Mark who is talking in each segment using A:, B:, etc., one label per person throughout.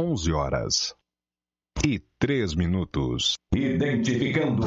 A: 11 horas e 3 minutos.
B: Identificando.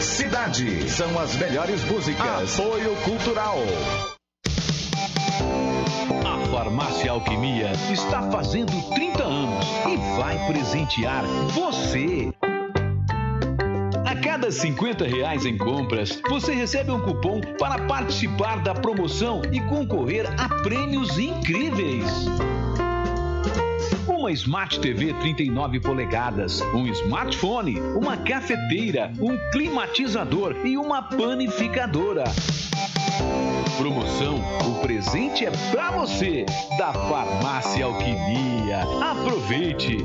B: Cidade são as melhores músicas. Apoio Cultural.
C: A Farmácia Alquimia está fazendo 30 anos e vai presentear você. A cada 50 reais em compras, você recebe um cupom para participar da promoção e concorrer a prêmios incríveis uma Smart TV 39 polegadas, um smartphone, uma cafeteira, um climatizador e uma panificadora. Promoção: o presente é para você da Farmácia Alquimia. Aproveite!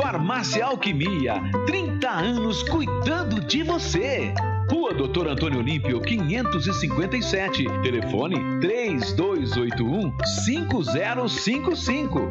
C: Farmácia Alquimia, 30 anos cuidando de você. Rua Doutor Antônio Olímpio, 557. Telefone 3281 5055.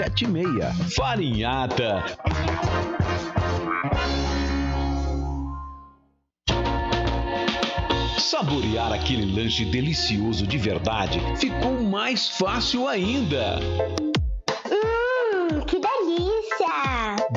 C: 7076. Farinhata. Saborear aquele lanche delicioso de verdade ficou mais fácil ainda.
D: Hum, que delícia!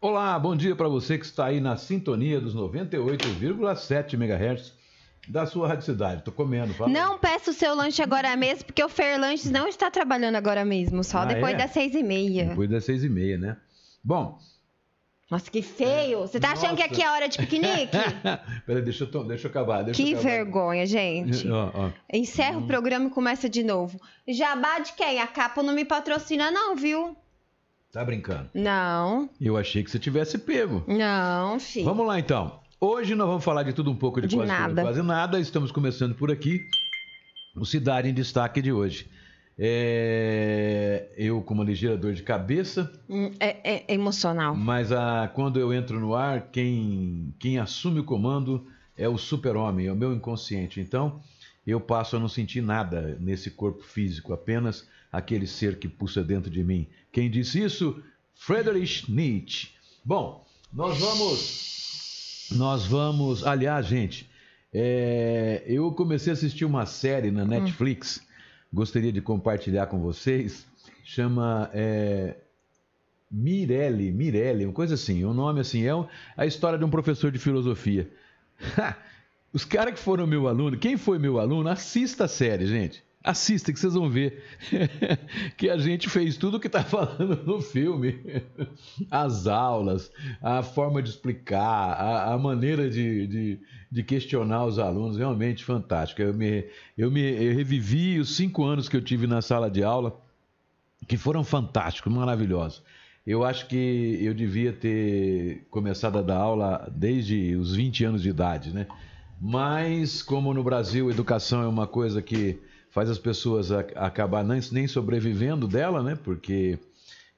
C: Olá, bom dia para você que está aí na sintonia dos 98,7 MHz da sua rádio cidade. Tô comendo, fala.
E: Não peça o seu lanche agora mesmo, porque o Fer Lanches não está trabalhando agora mesmo, só
C: Ah,
E: depois
C: é?
E: das seis e meia.
C: Depois das seis e meia, né? Bom,
E: Nossa, que feio! Você tá achando que
C: Nossa.
E: aqui é hora de piquenique?
C: peraí, deixa eu, deixa eu acabar. Deixa
E: que
C: eu acabar.
E: vergonha, gente.
C: Ó, ó.
E: Encerra
C: Hum.
E: o programa e começa de novo. Jabá de quem? A capa não me patrocina, não, viu?
C: Tá brincando.
E: Não,
C: Eu achei que você tivesse pego.
E: não, filho.
C: Vamos lá então. Hoje nós vamos falar de tudo um pouco de,
E: De
C: quase, tudo,
E: nada.
C: quase nada. Estamos começando por aqui. O Cidade em Destaque de hoje. É, Eu, como ligeira dor de cabeça,
E: Hum, É, é- é emocional.
C: mas a, quando eu entro no ar, quem, quem assume o comando é o super-homem, é o meu inconsciente. Então, eu passo a não sentir nada nesse corpo físico, apenas aquele ser que pulsa dentro de mim. Quem disse isso? Friedrich Nietzsche. Bom, nós vamos. Nós vamos. Aliás, gente, é, eu comecei a assistir uma série na Netflix, gostaria de compartilhar com vocês. Chama. é, Mirelle, Mirelle, uma coisa assim, um nome assim, é a história de um professor de filosofia. Os caras que foram meu aluno, quem foi meu aluno, assista a série, gente. Assista que vocês vão ver que a gente fez tudo o que está falando no filme. As aulas, a forma de explicar, a, a maneira de, de, de, questionar os alunos, realmente fantástico. Eu, me, eu, me, eu revivi os cinco anos que eu tive na sala de aula, que foram fantásticos, maravilhosos. Eu acho que eu devia ter começado a dar aula desde os 20 anos de idade, né? Mas, como no Brasil educação é uma coisa que faz as pessoas acabar nem sobrevivendo dela, né? Porque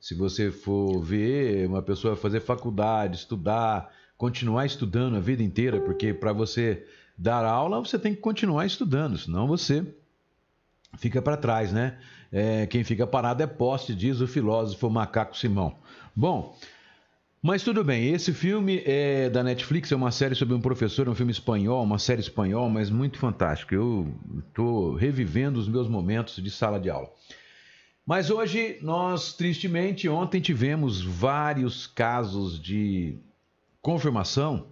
C: se você for ver, uma pessoa fazer faculdade, estudar, continuar estudando a vida inteira, porque para você dar aula, você tem que continuar estudando, senão você fica para trás, né? É, quem fica parado é poste, diz o filósofo Macaco Simão. Bom, mas tudo bem, esse filme é da Netflix, é uma série sobre um professor, um filme espanhol, uma série espanhol, mas muito fantástico. Eu estou revivendo os meus momentos de sala de aula. Mas hoje nós, tristemente, ontem tivemos vários casos de confirmação,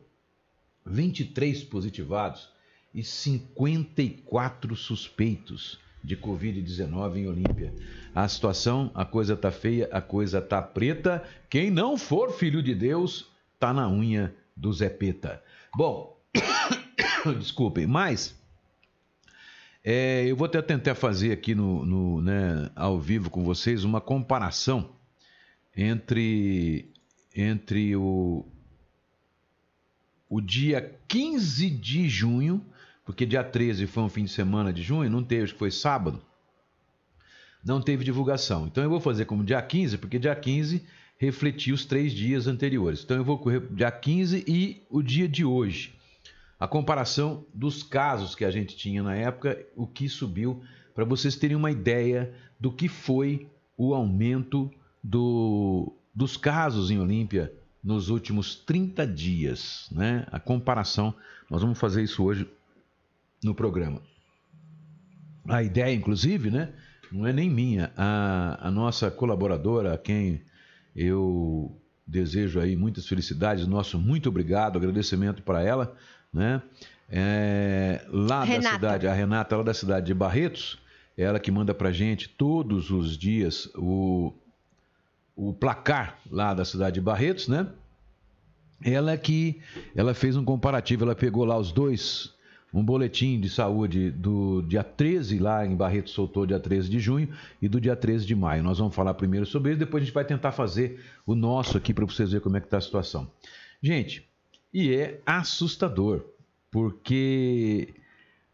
C: 23 positivados e 54 suspeitos de Covid-19 em Olímpia. A situação, a coisa tá feia, a coisa tá preta. Quem não for filho de Deus, tá na unha do Zé Peta. Bom, desculpem, mas é, eu vou até tentar fazer aqui no, no né, ao vivo com vocês uma comparação entre, entre o, o dia 15 de junho porque dia 13 foi um fim de semana de junho, não teve, acho que foi sábado, não teve divulgação. Então eu vou fazer como dia 15, porque dia 15 refletiu os três dias anteriores. Então eu vou correr dia 15 e o dia de hoje. A comparação dos casos que a gente tinha na época, o que subiu, para vocês terem uma ideia do que foi o aumento do, dos casos em Olímpia nos últimos 30 dias. Né? A comparação, nós vamos fazer isso hoje no programa. A ideia, inclusive, né, não é nem minha, a, a nossa colaboradora, a quem eu desejo aí muitas felicidades, nosso muito obrigado, agradecimento para ela, né? É, lá Renata. da cidade, a Renata, lá da cidade de Barretos, ela que manda para gente todos os dias o, o placar lá da cidade de Barretos, né? Ela que ela fez um comparativo, ela pegou lá os dois um boletim de saúde do dia 13, lá em Barreto soltou dia 13 de junho, e do dia 13 de maio. Nós vamos falar primeiro sobre isso, depois a gente vai tentar fazer o nosso aqui para vocês verem como é que está a situação. Gente, e é assustador, porque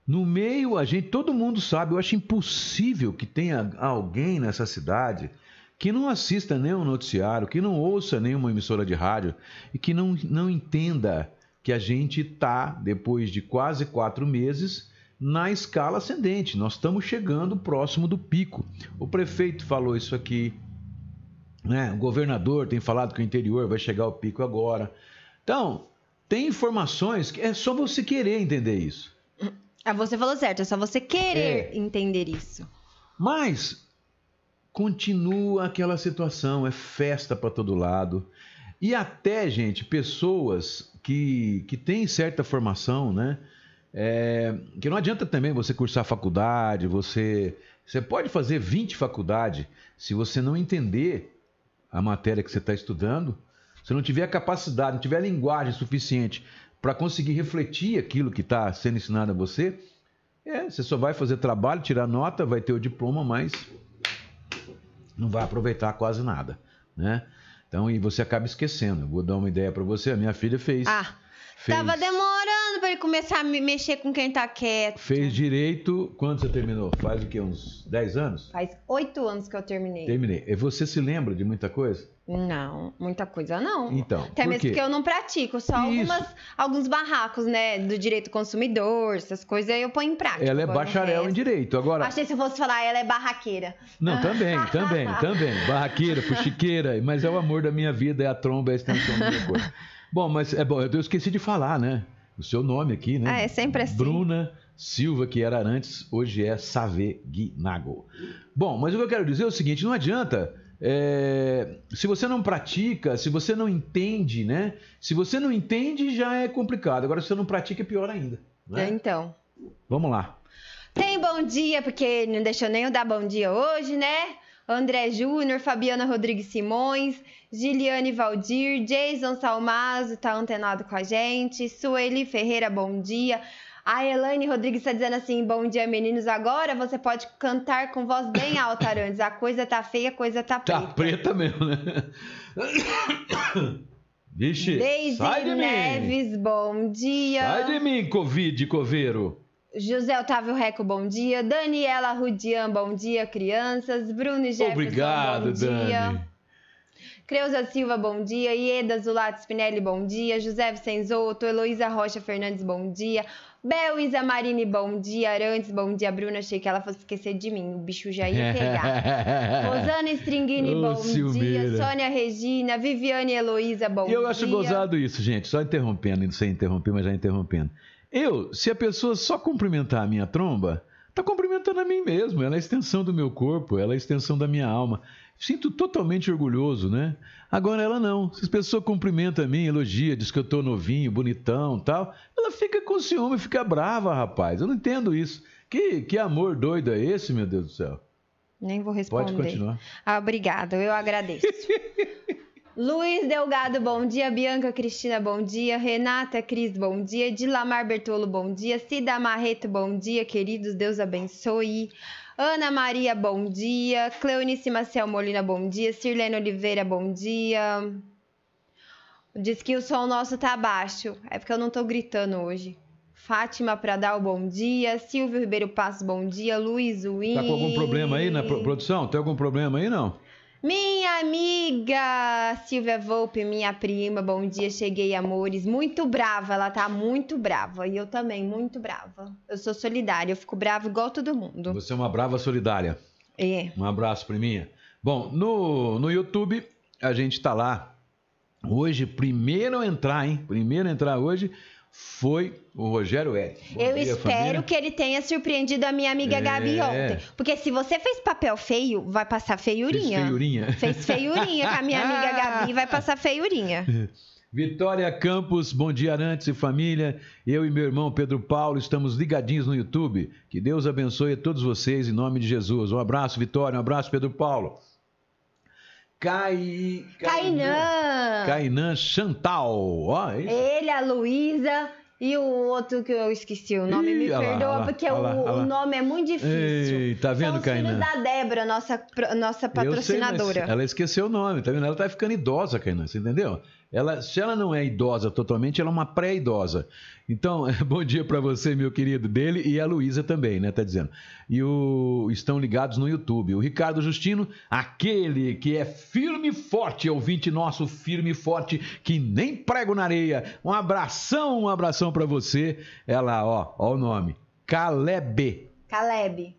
C: no meio a gente, todo mundo sabe, eu acho impossível que tenha alguém nessa cidade que não assista nenhum noticiário, que não ouça nenhuma emissora de rádio e que não, não entenda que a gente está, depois de quase quatro meses, na escala ascendente. Nós estamos chegando próximo do pico. O prefeito falou isso aqui, né? o governador tem falado que o interior vai chegar ao pico agora. Então, tem informações que é só você querer entender isso.
E: Ah, você falou certo, é só você querer é. entender isso.
C: Mas continua aquela situação, é festa para todo lado. E até, gente, pessoas que, que têm certa formação, né? É, que não adianta também você cursar faculdade, você, você pode fazer 20 faculdades, se você não entender a matéria que você está estudando, se não tiver a capacidade, não tiver a linguagem suficiente para conseguir refletir aquilo que está sendo ensinado a você, é, você só vai fazer trabalho, tirar nota, vai ter o diploma, mas não vai aproveitar quase nada, né? Então, e você acaba esquecendo. Vou dar uma ideia para você. A minha filha fez.
E: Ah, fez, tava demorando para ele começar a mexer com quem tá quieto.
C: Fez direito. Quando você terminou? Faz o quê? Uns 10 anos?
E: Faz 8 anos que eu terminei.
C: Terminei. E você se lembra de muita coisa?
E: Não, muita coisa não.
C: Então.
E: Até mesmo porque eu não pratico, só algumas, alguns barracos, né? Do direito consumidor, essas coisas eu ponho em prática.
C: Ela é bacharel em direito. Agora.
E: Achei se eu fosse falar, ela é barraqueira.
C: Não, também, também, também. Barraqueira, fuxiqueira, mas é o amor da minha vida, é a tromba, é a extensão da minha cor. Bom, mas é bom, eu esqueci de falar, né? O seu nome aqui, né?
E: Ah, é sempre assim.
C: Bruna Silva, que era antes, hoje é Save Guinago. Bom, mas o que eu quero dizer é o seguinte: não adianta é, se você não pratica, se você não entende, né? Se você não entende, já é complicado. Agora, se você não pratica, é pior ainda. Né?
E: É, então.
C: Vamos lá.
E: Tem bom dia, porque não deixou nem eu dar bom dia hoje, né? André Júnior, Fabiana Rodrigues Simões, Giliane Valdir, Jason Salmazo tá antenado com a gente, Sueli Ferreira, bom dia. A Elaine Rodrigues está dizendo assim: bom dia, meninos. Agora você pode cantar com voz bem alta, Arantes. A coisa tá feia, a coisa tá preta.
C: Tá preta mesmo, né? Vixe, de
E: Neves,
C: mim.
E: bom dia.
C: Sai de mim, Covid, coveiro.
E: José Otávio Reco, bom dia. Daniela Rudian, bom dia, crianças. Bruno Jefferson,
C: Obrigado,
E: bom dia.
C: Dani.
E: Creuza Silva, bom dia. Ieda Zulato Spinelli, bom dia. José Vicenzoto, Heloísa Rocha Fernandes, bom dia. Bel Marini, bom dia. Arantes, bom dia. Bruna, achei que ela fosse esquecer de mim. O bicho já ia pegar. Rosana Stringini, bom dia. Sônia Regina, Viviane Heloísa, bom
C: E eu
E: dia.
C: acho gozado isso, gente. Só interrompendo, sem interromper, mas já interrompendo. Eu, se a pessoa só cumprimentar a minha tromba, tá cumprimentando a mim mesmo. Ela é a extensão do meu corpo, ela é a extensão da minha alma. Sinto totalmente orgulhoso, né? Agora ela não. Se a pessoa cumprimenta a mim, elogia, diz que eu tô novinho, bonitão tal, ela fica com ciúme, fica brava, rapaz. Eu não entendo isso. Que, que amor doido é esse, meu Deus do céu?
E: Nem vou responder.
C: Pode continuar.
E: Ah, obrigado, eu agradeço. Luiz Delgado, bom dia. Bianca Cristina, bom dia. Renata Cris, bom dia. Dilamar Bertolo, bom dia. Cida Marreto, bom dia. Queridos, Deus abençoe. Ana Maria, bom dia. Cleonice Maciel Molina, bom dia. Sirlene Oliveira, bom dia. Diz que o som nosso tá baixo. É porque eu não tô gritando hoje. Fátima Pradal, bom dia. Silvio Ribeiro Passos, bom dia. Luiz Win.
C: Tá com algum problema aí na pro- produção? Tem algum problema aí, não?
E: Minha amiga Silvia Volpe, minha prima, bom dia, cheguei, amores. Muito brava, ela tá muito brava. E eu também, muito brava. Eu sou solidária, eu fico brava igual todo mundo.
C: Você é uma brava solidária.
E: É.
C: Um abraço, priminha. Bom, no, no YouTube, a gente tá lá. Hoje, primeiro a entrar, hein? Primeiro a entrar hoje foi o Rogério Eric. Bom
E: eu
C: dia,
E: espero
C: família.
E: que ele tenha surpreendido a minha amiga
C: É.
E: Gabi ontem. Porque se você fez papel feio, vai passar feiurinha.
C: Fez feiurinha.
E: Fez feiurinha com a minha amiga Gabi, vai passar feiurinha.
C: Vitória Campos, bom dia Arantes e família. Eu e meu irmão Pedro Paulo estamos ligadinhos no YouTube. Que Deus abençoe a todos vocês em nome de Jesus. Um abraço, Vitória. Um abraço, Pedro Paulo. Cai...
E: Kainan!
C: Kainan Chantal. Ó, é.
E: Ele, a Luísa e o outro que eu esqueci o nome.
C: Ih,
E: Me
C: lá,
E: perdoa,
C: lá,
E: porque o,
C: lá,
E: o
C: lá.
E: nome é muito difícil.
C: Ei, tá vendo,
E: São os
C: Kainan?
E: filhos da Débora, nossa, nossa
C: sei,
E: patrocinadora.
C: mas ela esqueceu o nome, tá vendo? Ela tá ficando idosa, Kainan, você entendeu? Ela, se ela não é idosa totalmente, ela é uma pré-idosa. Então, bom dia para você, meu querido, dele e a Luísa também, né? Tá dizendo. E o, estão ligados no YouTube. O Ricardo Justino, aquele que é firme e forte, ouvinte nosso firme e forte, que nem prego na areia. Um abração, um abração para você. Ela, ó, ó o nome. Caleb.
E: Caleb.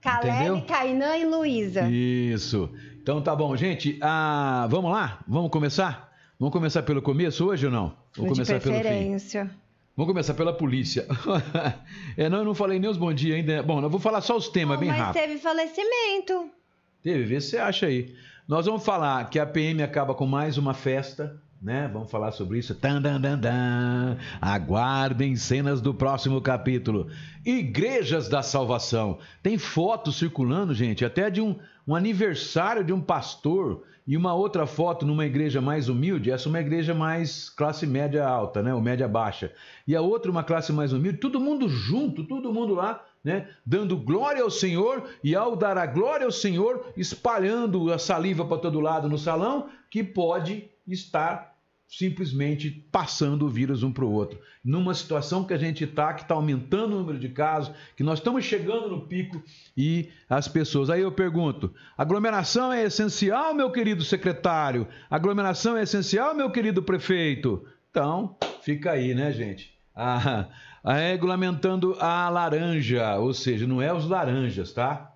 E: Caleb? Kainan e Luísa.
C: Isso. Então tá bom, gente. Ah, vamos lá? Vamos começar? Vamos começar pelo começo hoje ou não? Vamos
E: De
C: começar pelo fim. Vamos começar pela polícia. é, não, eu não falei nem os bom dia ainda. Bom, eu vou falar só os temas bem
E: Mas
C: rápido.
E: teve falecimento.
C: Teve, vê se você acha aí. Nós vamos falar que a PM acaba com mais uma festa, né? Vamos falar sobre isso. Tan, dan, dan, dan. Aguardem cenas do próximo capítulo. Igrejas da Salvação. Tem fotos circulando, gente, até de um, um aniversário de um pastor e uma outra foto numa igreja mais humilde. Essa é uma igreja mais classe média alta, né? Ou média baixa. E a outra uma classe mais humilde. Todo mundo junto, todo mundo lá né? Dando glória ao Senhor e ao dar a glória ao Senhor, espalhando a saliva para todo lado no salão, que pode estar simplesmente passando o vírus um para o outro. Numa situação que a gente está, que está aumentando o número de casos, que nós estamos chegando no pico e as pessoas. Aí eu pergunto: aglomeração é essencial, meu querido secretário? Aglomeração é essencial, meu querido prefeito? Então, fica aí, né, gente? Ah, ah, regulamentando a laranja, ou seja, não é os laranjas, tá?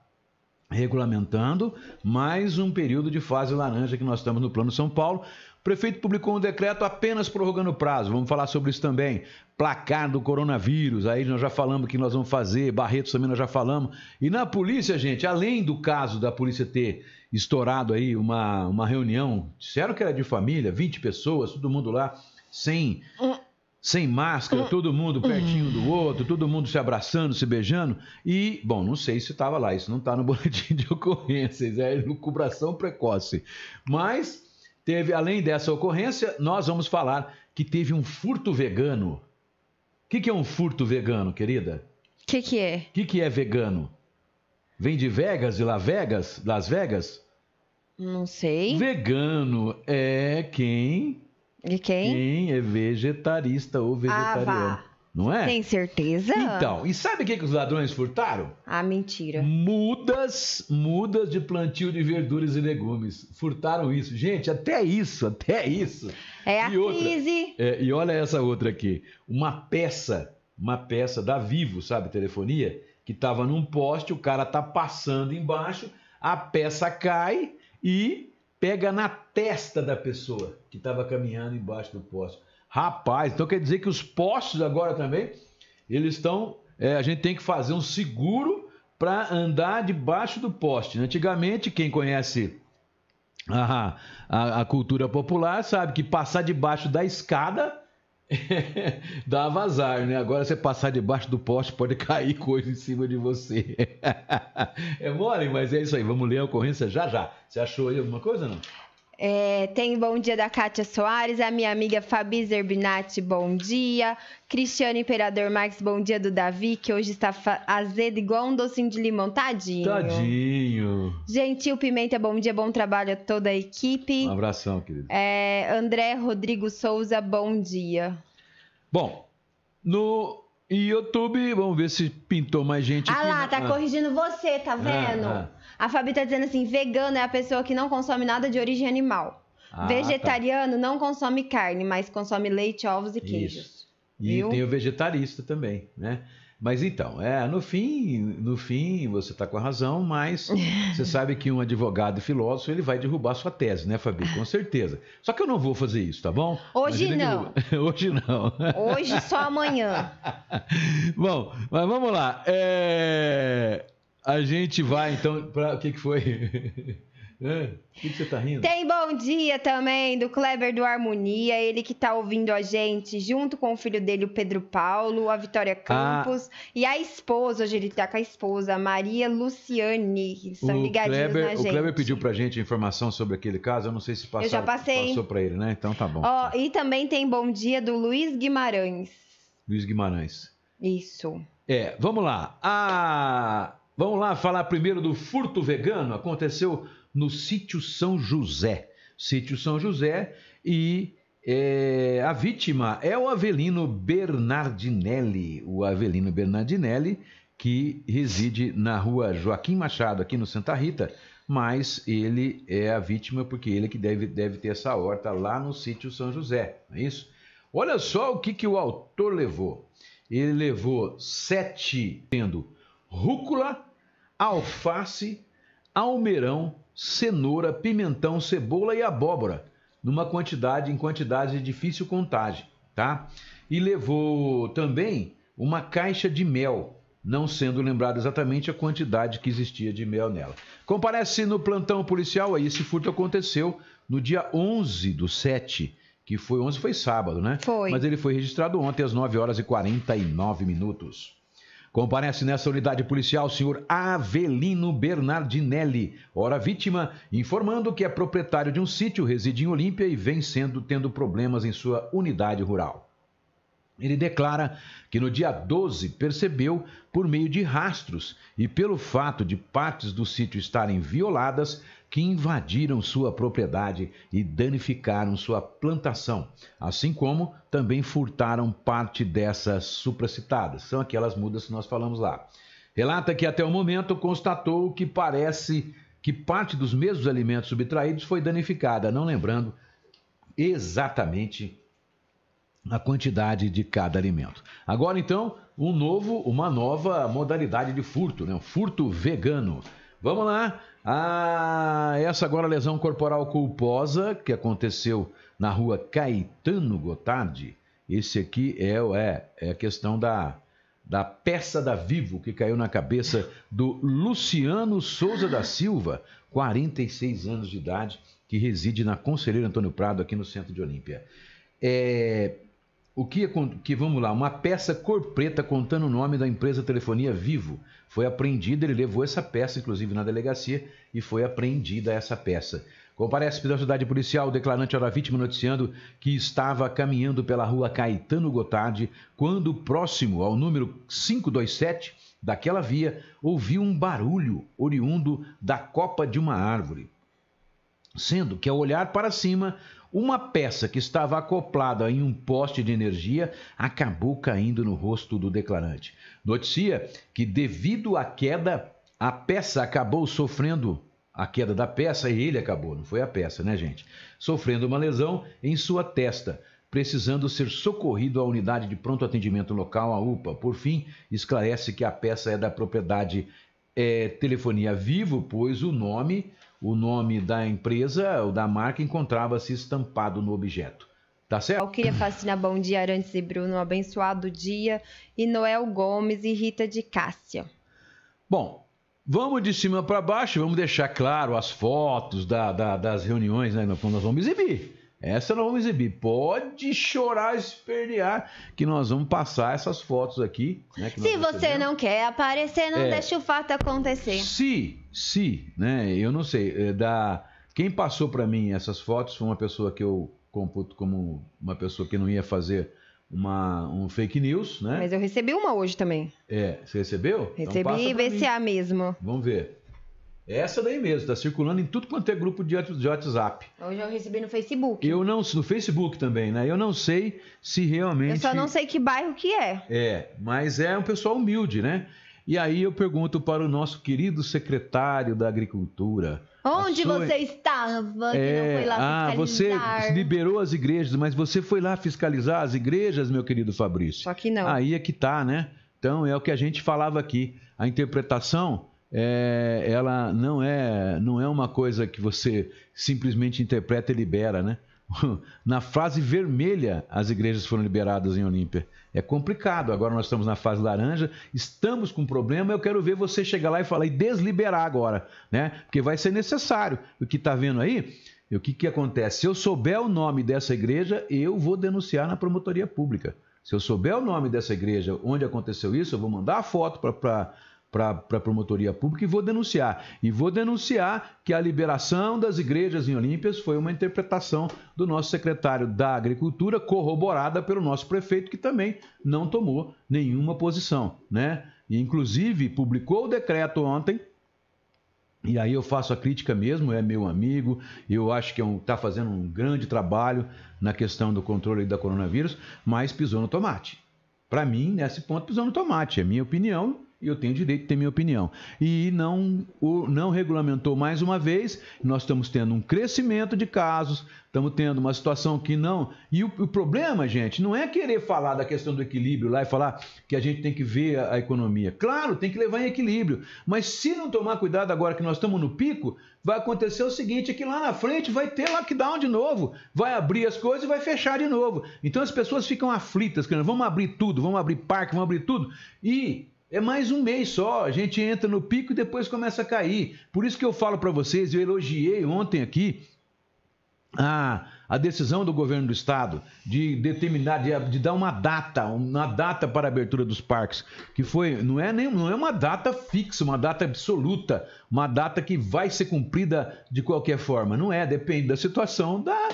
C: Regulamentando mais um período de fase laranja que nós estamos no Plano São Paulo. O prefeito publicou um decreto apenas prorrogando o prazo. Vamos falar sobre isso também. Placar do coronavírus, aí nós já falamos que nós vamos fazer, Barretos também nós já falamos. E na polícia, gente, além do caso da polícia ter estourado aí uma, uma reunião, disseram que era de família, 20 pessoas, todo mundo lá, sem sem máscara, todo mundo pertinho do outro, todo mundo se abraçando, se beijando. E, bom, não sei se estava lá, isso não está no boletim de ocorrências, é lucubração precoce. Mas teve, além dessa ocorrência, nós vamos falar que teve um furto vegano. O que, que é um furto vegano, querida?
E: O que, que é?
C: O que, que é vegano? Vem de Vegas, de Las Vegas? Las Vegas?
E: Não sei.
C: Vegano é quem
E: De quem?
C: quem é vegetarista ou vegetariano.
E: Ah.
C: Não é?
E: Tem certeza?
C: Então, e sabe o que, que os ladrões furtaram?
E: Ah, mentira.
C: Mudas, mudas de plantio de verduras e legumes. Furtaram isso. Gente, até isso, até isso.
E: É a
C: E
E: crise.
C: É, e olha essa outra aqui. Uma peça, uma peça da Vivo, sabe, telefonia, que estava num poste, o cara tá passando embaixo, a peça cai e pega na testa da pessoa que estava caminhando embaixo do poste. Rapaz, então quer dizer que os postes agora também, eles estão. é, a gente tem que fazer um seguro para andar debaixo do poste. Antigamente, quem conhece a, a, a cultura popular sabe que passar debaixo da escada dá vazar, né? Agora você passar debaixo do poste pode cair coisa em cima de você. é mole, mas é isso aí. Vamos ler a ocorrência já já. Você achou aí alguma coisa não?
E: É, tem bom dia da Kátia Soares, a minha amiga Fabi Zerbinati, bom dia. Cristiano Imperador Marques, bom dia do Davi, que hoje está azedo igual um docinho de limão, tadinho.
C: Tadinho.
E: Gentil Pimenta, bom dia, bom trabalho a toda a equipe.
C: Um abração, querido.
E: É, André Rodrigo Souza, bom dia.
C: Bom, no YouTube, vamos ver se pintou mais gente
E: Ah
C: aqui.
E: lá, tá
C: Ah,
E: corrigindo você, tá vendo?
C: ah.
E: A Fabi tá dizendo assim: vegano é a pessoa que não consome nada de origem animal.
C: ah,
E: Vegetariano não consome carne, mas consome leite, ovos e
C: Isso.
E: queijos.
C: E
E: Viu?
C: tem o vegetarista também, né? Mas então, é, no fim, no fim, você está com a razão, mas você sabe que um advogado e filósofo, ele vai derrubar sua tese, né, Fabi? Com certeza. Só que eu não vou fazer isso, tá bom?
E: Hoje
C: ele
E: não.
C: derruba. Hoje não.
E: Hoje só amanhã.
C: Bom, mas vamos lá. É, A gente vai, então, para... O que que foi? O que que você tá rindo?
E: Tem bom dia também do Kleber do Harmonia, ele que tá ouvindo a gente, junto com o filho dele, o Pedro Paulo, a Vitória Campos, e a esposa, hoje ele tá com a esposa, a Maria Luciane, que são
C: O
E: ligadinhos
C: Kleber,
E: na
C: o
E: gente.
C: Kleber pediu pra gente informação sobre aquele caso, eu não sei se passaram,
E: já passei.
C: passou pra ele, né? Então tá bom.
E: Ó, e também tem bom dia do Luiz Guimarães.
C: Luiz Guimarães.
E: Isso.
C: É, vamos lá. Ah, vamos lá falar primeiro do furto vegano. Aconteceu no sítio São José. Sítio São José e é, a vítima é o Avelino Bernardinelli. O Avelino Bernardinelli, que reside na rua Joaquim Machado, aqui no Santa Rita, mas ele é a vítima porque ele que deve, deve ter essa horta lá no sítio São José, não é isso? Olha só o que, que o autor levou. Ele levou sete, tendo rúcula, alface, almeirão, cenoura, pimentão, cebola e abóbora, numa quantidade, em quantidade de difícil contagem, tá? E levou também uma caixa de mel, não sendo lembrado exatamente a quantidade que existia de mel nela. Comparece no plantão policial, aí esse furto aconteceu no dia 11 do 7, que foi 11 foi sábado, né?
E: Foi.
C: Mas ele foi registrado ontem às 9 horas e 49 minutos. Comparece nessa unidade policial o senhor Avelino Bernardinelli, ora vítima, informando que é proprietário de um sítio, reside em Olímpia e vem sendo tendo problemas em sua unidade rural. Ele declara que no dia 12 percebeu, por meio de rastros e pelo fato de partes do sítio estarem violadas, que invadiram sua propriedade e danificaram sua plantação, assim como também furtaram parte dessas supracitadas. São aquelas mudas que nós falamos lá. Relata que até o momento constatou que parece que parte dos mesmos alimentos subtraídos foi danificada, não lembrando exatamente a quantidade de cada alimento. Agora então, um novo, uma nova modalidade de furto, né? O furto vegano. Vamos lá. Ah, essa agora lesão corporal culposa que aconteceu na rua Caetano Gotardi. Esse aqui é, é, é a questão da, da peça da Vivo que caiu na cabeça do Luciano Souza da Silva, 46 anos de idade, que reside na Conselheiro Antônio Prado, aqui no centro de Olímpia. É, o que, que vamos lá, uma peça cor preta contando o nome da empresa Telefonia Vivo foi apreendida. Ele levou essa peça, inclusive, na delegacia e foi apreendida essa peça. Comparece pela cidade policial o declarante era vítima noticiando que estava caminhando pela rua Caetano Gotardi quando, próximo ao número 527 daquela via, ouviu um barulho oriundo da copa de uma árvore. Sendo que, ao olhar para cima, uma peça que estava acoplada em um poste de energia acabou caindo no rosto do declarante. Noticia que, devido à queda, a peça acabou sofrendo a queda da peça e ele acabou, não foi a peça, né, gente? Sofrendo uma lesão em sua testa, precisando ser socorrido à unidade de pronto atendimento local, a UPA. Por fim, esclarece que a peça é da propriedade é, Telefonia Vivo, pois o nome o nome da empresa ou da marca encontrava-se estampado no objeto. Tá certo?
E: Eu queria fascinar Bom Dia Arantes e Bruno, um abençoado dia. E Noel Gomes e Rita de Cássia.
C: Bom, vamos de cima para baixo, vamos deixar claro as fotos da, da, das reuniões, né? Nós vamos exibir. Essa nós vamos exibir. Pode chorar, espernear, que nós vamos passar essas fotos aqui. Né,
E: se você não quer aparecer, não é, deixa o fato acontecer.
C: Se, se, né? Eu não sei. É, da, quem passou para mim essas fotos foi uma pessoa que eu computo como uma pessoa que não ia fazer uma, um fake news, né?
E: Mas eu recebi uma hoje também.
C: É, você recebeu?
E: Então recebi então VCA mesmo.
C: Vamos ver. Essa daí mesmo, está circulando em tudo quanto é grupo de WhatsApp.
E: Hoje eu recebi no Facebook.
C: Eu não, no Facebook também, né? Eu não sei se realmente. Eu
E: só não sei que bairro que é.
C: É, mas é um pessoal humilde, né? E aí eu pergunto para o nosso querido secretário da Agricultura.
E: Onde sua... você estava que é... não foi lá
C: ah, você liberou as igrejas, mas você foi lá fiscalizar as igrejas, meu querido Fabrício?
E: Só que não.
C: Aí é que tá, né? Então é o que a gente falava aqui. A interpretação é, ela não é, não é uma coisa que você simplesmente interpreta e libera, né? Na fase vermelha, as igrejas foram liberadas em Olímpia. É complicado. Agora nós estamos na fase laranja, estamos com problema. Eu quero ver você chegar lá e falar e desliberar agora, né? Porque vai ser necessário. O que está vendo aí? o que, que acontece? Se eu souber o nome dessa igreja, eu vou denunciar na promotoria pública. Se eu souber o nome dessa igreja, onde aconteceu isso, eu vou mandar a foto para para a promotoria pública e vou denunciar. E vou denunciar que a liberação das igrejas em Olímpias foi uma interpretação do nosso secretário da Agricultura, corroborada pelo nosso prefeito, que também não tomou nenhuma posição. Né? E, inclusive, publicou o decreto ontem. E aí eu faço a crítica mesmo, é meu amigo, eu acho que está é um, tá fazendo um grande trabalho na questão do controle da coronavírus, mas pisou no tomate. Para mim, nesse ponto, pisou no tomate. É minha opinião, eu tenho direito de ter minha opinião. E não, o, não regulamentou mais uma vez, nós estamos tendo um crescimento de casos, estamos tendo uma situação que não. E o, o, problema, gente, não é querer falar da questão do equilíbrio lá e falar que a gente tem que ver a, a economia. Claro, tem que levar em equilíbrio, mas se não tomar cuidado agora que nós estamos no pico, vai acontecer o seguinte: é que lá na frente vai ter lockdown de novo, vai abrir as coisas e vai fechar de novo. Então as pessoas ficam aflitas, querendo, vamos abrir tudo, vamos abrir parque, vamos abrir tudo. E é mais um mês só, a gente entra no pico e depois começa a cair. Por isso que eu falo para vocês, eu elogiei ontem aqui a, a decisão do governo do estado de determinar, de, de, dar uma data, uma data para a abertura dos parques, que foi, não é, nem, não é uma data fixa, uma data absoluta, uma data que vai ser cumprida de qualquer forma. Não é, depende da situação da,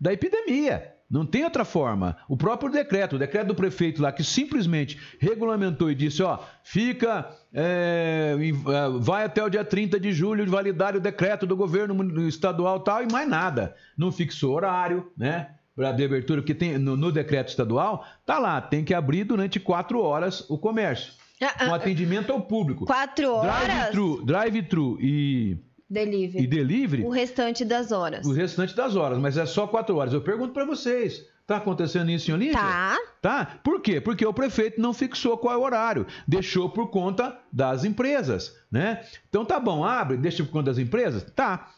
C: da epidemia. Não tem outra forma. O próprio decreto, o decreto do prefeito lá, que simplesmente regulamentou e disse: ó, fica, é, é vai até o dia 30 de julho de validar o decreto do governo estadual tal, e mais nada. Não fixou horário, né? Para de abertura, que tem no, no, decreto estadual, tá lá, tem que abrir durante quatro horas o comércio. Ah, com ah, atendimento ao público.
E: Quatro horas?
C: Drive-thru drive e
E: Delivery.
C: E delivery?
E: O restante das horas.
C: O restante das horas, mas é só quatro horas. Eu pergunto para vocês. Tá acontecendo isso em Olímpia?
E: Tá.
C: Tá? Por quê? Porque o prefeito não fixou qual é o horário. Deixou por conta das empresas, né? Então tá bom, abre, deixa por conta das empresas? Tá.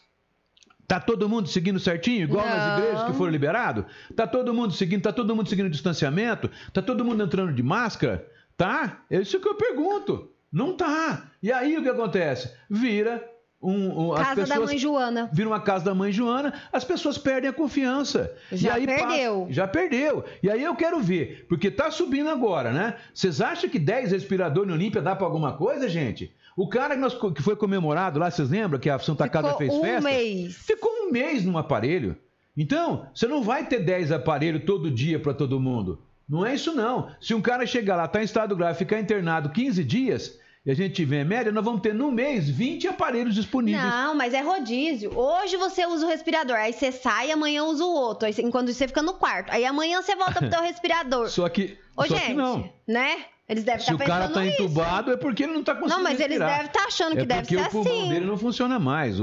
C: Tá todo mundo seguindo certinho, igual não. nas igrejas que foram liberados? Tá todo mundo seguindo, tá todo mundo seguindo distanciamento? Tá todo mundo entrando de máscara? Tá? É isso que eu pergunto. Não tá. E aí o que acontece? Vira um, um, as
E: Casa da mãe Joana.
C: vira uma casa da mãe Joana, as pessoas perdem a confiança.
E: Já perdeu.
C: passa- já perdeu. E aí eu quero ver, porque tá subindo agora, né? Vocês acham que 10 respiradores no Olímpia dá pra alguma coisa, gente? O cara que, nós- que foi comemorado lá, vocês lembram que a Santa Casa
E: Ficou
C: fez
E: um
C: festa?
E: mês.
C: Ficou um mês num aparelho. Então, você não vai ter 10 aparelhos todo dia para todo mundo. Não é isso, não. Se um cara chegar lá, tá em estado grave, ficar internado 15 dias, e a gente tiver média, nós vamos ter no mês 20 aparelhos disponíveis.
E: Não, mas é rodízio. Hoje você usa o respirador, aí você sai, amanhã usa o outro. Aí, enquanto você fica no quarto. Aí amanhã você volta pro teu respirador.
C: Só que,
E: Ô,
C: só
E: gente,
C: que não.
E: né? Eles devem
C: Se
E: estar
C: o cara
E: pensando
C: tá
E: isso.
C: entubado, é porque ele não tá conseguindo
E: Não, mas eles
C: respirar.
E: devem estar achando que
C: é
E: deve
C: porque
E: ser
C: o pulmão
E: assim.
C: dele não funciona mais.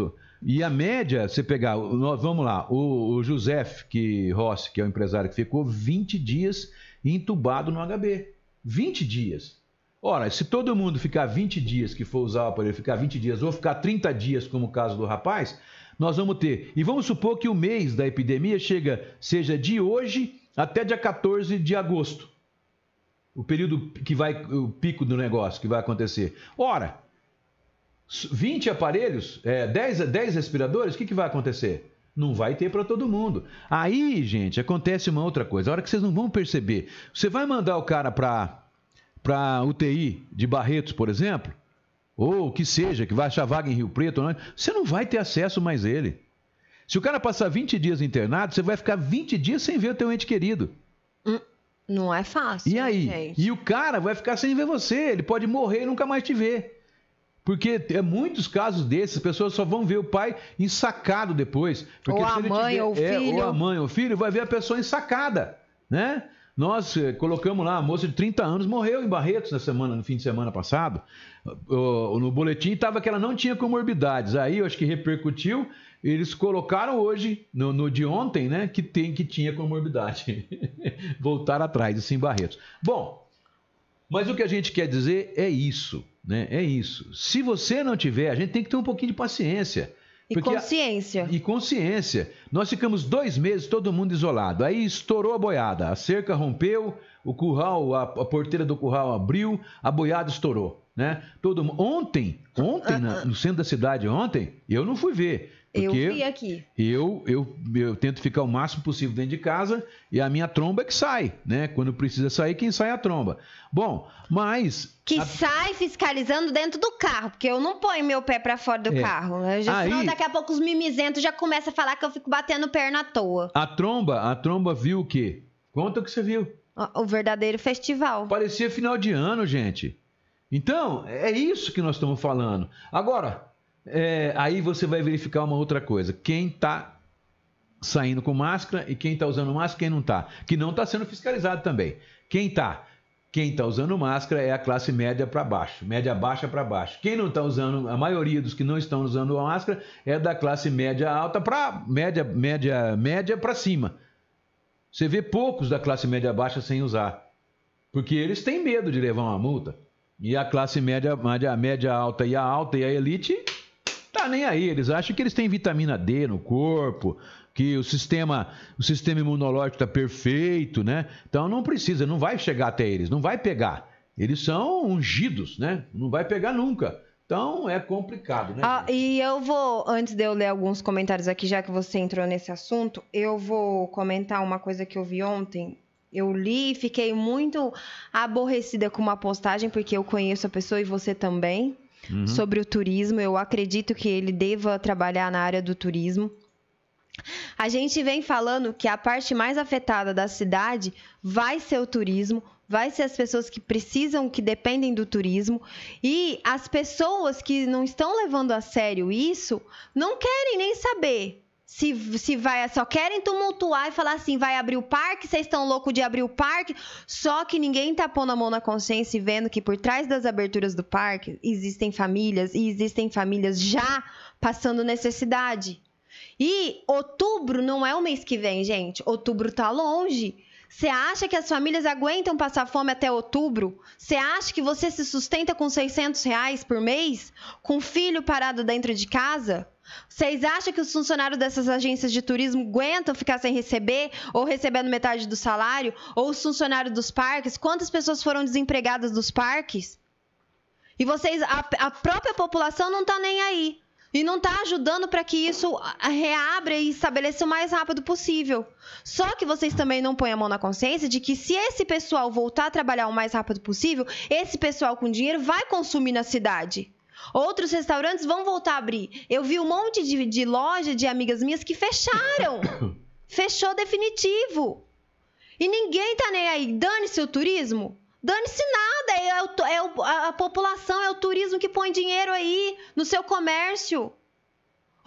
C: E a média, você pegar, vamos lá, o, o José que, Rossi, que é o empresário que ficou 20 dias entubado no HB. 20 dias. Ora, se todo mundo ficar 20 dias que for usar o aparelho, ficar 20 dias, ou ficar 30 dias, como o caso do rapaz, nós vamos ter. E vamos supor que o mês da epidemia chega, seja de hoje até dia 14 de agosto o período que vai, o pico do negócio que vai acontecer. Ora, 20 aparelhos, é, 10, 10 respiradores, o que, que vai acontecer? Não vai ter para todo mundo. Aí, gente, acontece uma outra coisa. A hora que vocês não vão perceber, você vai mandar o cara para para UTI de Barretos, por exemplo, ou o que seja, que vai achar vaga em Rio Preto, não é? você não vai ter acesso mais a ele. Se o cara passar 20 dias internado, você vai ficar 20 dias sem ver o teu ente querido.
E: Não é fácil.
C: E aí?
E: gente?
C: E o cara vai ficar sem ver você. Ele pode morrer e nunca mais te ver. Porque é muitos casos desses, as pessoas só vão ver o pai ensacado depois. Porque
E: Ou a mãe,
C: tiver-
E: ou o
C: é,
E: filho.
C: ou a mãe ou o filho, vai ver a pessoa ensacada, né? Nós eh, colocamos lá, a moça de 30 anos morreu em Barretos na semana, no fim de semana passado. No boletim estava que ela não tinha comorbidades. Aí eu acho que repercutiu. Eles colocaram hoje, no, no de ontem, né, que, tem, que tinha comorbidade. Voltaram atrás, isso em Barretos. Bom, mas o que a gente quer dizer é isso, né? É isso. Se você não tiver, a gente tem que ter um pouquinho de paciência.
E: E
C: Porque a-
E: consciência.
C: e consciência. Nós ficamos dois meses todo mundo isolado. Aí estourou a boiada. A cerca rompeu, o curral, a, a porteira do curral abriu, a boiada estourou. Né? Todo Ontem, ontem, na- no centro da cidade, ontem, eu não fui ver.
E: Eu vi aqui.
C: eu, eu, eu tento ficar o máximo possível dentro de casa e a minha tromba é que sai, né? Quando precisa sair, quem sai é a tromba. Bom, mas.
E: Que
C: a-
E: sai fiscalizando dentro do carro, porque eu não ponho meu pé pra fora do
C: É.
E: carro. né? Já,
C: Aí-
E: Senão daqui a pouco os mimizentos já começam a falar que eu fico batendo perna à toa.
C: A tromba, a tromba viu o quê? Conta o que você viu.
E: O verdadeiro festival.
C: Parecia final de ano, gente. Então, é isso que nós estamos falando. Agora, é, aí você vai verificar uma outra coisa. Quem está saindo com máscara e quem está usando máscara quem não está. Que não está sendo fiscalizado também. Quem está? Quem está usando máscara é a classe média para baixo, média baixa para baixo. Quem não está usando, a maioria dos que não estão usando a máscara é da classe média alta para média, média, média para cima. Você vê poucos da classe média baixa sem usar. Porque eles têm medo de levar uma multa. E a classe média, média, média alta e a alta e a elite nem aí. Eles acham que eles têm vitamina D no corpo, que o sistema, o sistema imunológico está perfeito, né? Então não precisa, não vai chegar até eles, não vai pegar. Eles são ungidos, né? Não vai pegar nunca. Então é complicado, né?
E: Ah, e eu vou, antes de eu ler alguns comentários aqui, já que você entrou nesse assunto, eu vou comentar uma coisa que eu vi ontem. Eu li e fiquei muito aborrecida com uma postagem, porque eu conheço a pessoa e você também,
C: Uhum.
E: sobre o turismo. Eu acredito que ele deva trabalhar na área do turismo. A gente vem falando que a parte mais afetada da cidade vai ser o turismo, vai ser as pessoas que precisam, que dependem do turismo, e as pessoas que não estão levando a sério isso não querem nem saber. Se, se vai, só querem tumultuar e falar assim: vai abrir o parque, vocês estão loucos de abrir o parque. Só que ninguém tá pondo a mão na consciência e vendo que por trás das aberturas do parque existem famílias e existem famílias já passando necessidade. E outubro não é o mês que vem, gente. Outubro tá longe. Você acha que as famílias aguentam passar fome até outubro? Você acha que você se sustenta com 600 reais por mês? Com filho parado dentro de casa? Vocês acham que os funcionários dessas agências de turismo aguentam ficar sem receber? Ou recebendo metade do salário? Ou os funcionários dos parques? Quantas pessoas foram desempregadas dos parques? E vocês, a, a própria população não tá nem aí. E não está ajudando para que isso reabra e estabeleça o mais rápido possível. Só que vocês também não põem a mão na consciência de que se esse pessoal voltar a trabalhar o mais rápido possível, esse pessoal com dinheiro vai consumir na cidade. Outros restaurantes vão voltar a abrir. Eu vi um monte de, de loja de amigas minhas que fecharam. Fechou definitivo. E ninguém tá nem aí. Dane-se o turismo. Dane-se nada. É, o, é o, a população, é o turismo que põe dinheiro aí no seu comércio.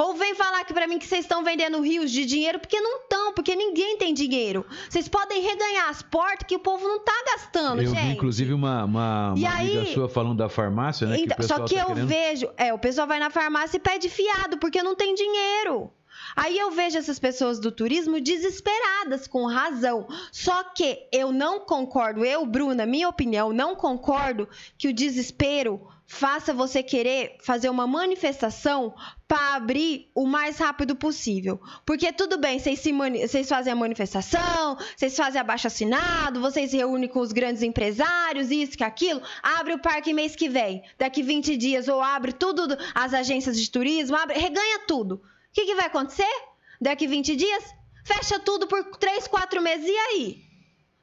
E: Ou vem falar aqui para mim que vocês estão vendendo rios de dinheiro, porque não estão, porque ninguém tem dinheiro. Vocês podem reganhar as portas que o povo não tá gastando,
C: eu
E: gente.
C: Vi, inclusive, uma, uma, uma
E: aí,
C: sua falando da farmácia, né?
E: Então,
C: que
E: só que
C: tá
E: eu
C: querendo...
E: vejo, é, o pessoal vai na farmácia e pede fiado, porque não tem dinheiro. Aí eu vejo essas pessoas do turismo desesperadas, com razão. Só que eu não concordo, eu, Bruna, minha opinião, não concordo que o desespero faça você querer fazer uma manifestação para abrir o mais rápido possível. Porque tudo bem, vocês, vocês fazem a manifestação, vocês fazem abaixo assinado, vocês se reúnem com os grandes empresários, isso que aquilo, abre o parque mês que vem, daqui 20 dias, ou abre tudo, as agências de turismo, abre, reganha tudo. O que, que vai acontecer? Daqui 20 dias? Fecha tudo por 3, 4 meses, e aí?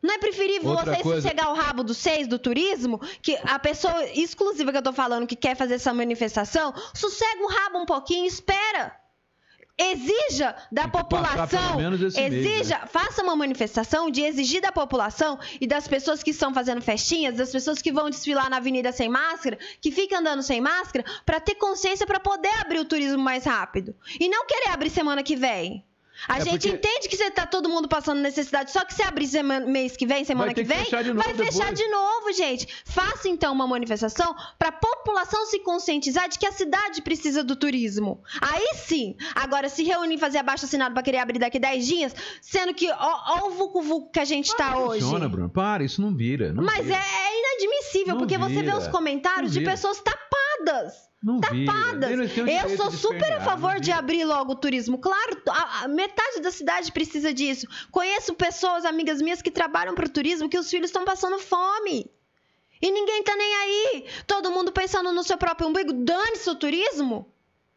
E: Não é preferível
C: Outra
E: você
C: coisa-
E: sossegar o rabo dos seis do turismo? Que a pessoa exclusiva que eu tô falando que quer fazer essa manifestação, sossega o rabo um pouquinho, espera. Exija da população,
C: esse mês, né?
E: exija, faça uma manifestação de exigir da população e das pessoas que estão fazendo festinhas, das pessoas que vão desfilar na avenida sem máscara, que ficam andando sem máscara, para ter consciência para poder abrir o turismo mais rápido. E não querer abrir semana que vem. A
C: É
E: gente
C: porque-
E: entende que você tá todo mundo passando necessidade, só que se abrir semana, mês que vem, semana que
C: que
E: vem,
C: fechar
E: vai fechar
C: depois.
E: de novo, gente. Faça então uma manifestação para a população se conscientizar de que a cidade precisa do turismo. Aí sim. Agora, se reunir e fazer abaixo assinado para querer abrir daqui 10 dias, sendo que ó, ó o vucu-vucu que a gente tá hoje.
C: Funciona, Bruno. Para, isso não vira. Não
E: Mas
C: vira.
E: é, é inadmissível,
C: Não
E: porque você vê
C: vira.
E: os comentários de
C: vira.
E: pessoas tapadas.
C: Não.
E: Tapadas.
C: Eles têm o
E: Eu sou super a favor
C: não
E: de abrir logo o turismo. Claro, a, a metade da cidade precisa disso. Conheço pessoas, amigas minhas, que trabalham para o turismo, que os filhos estão passando fome. E ninguém tá nem aí. Todo mundo pensando no seu próprio umbigo. Dane-se o turismo.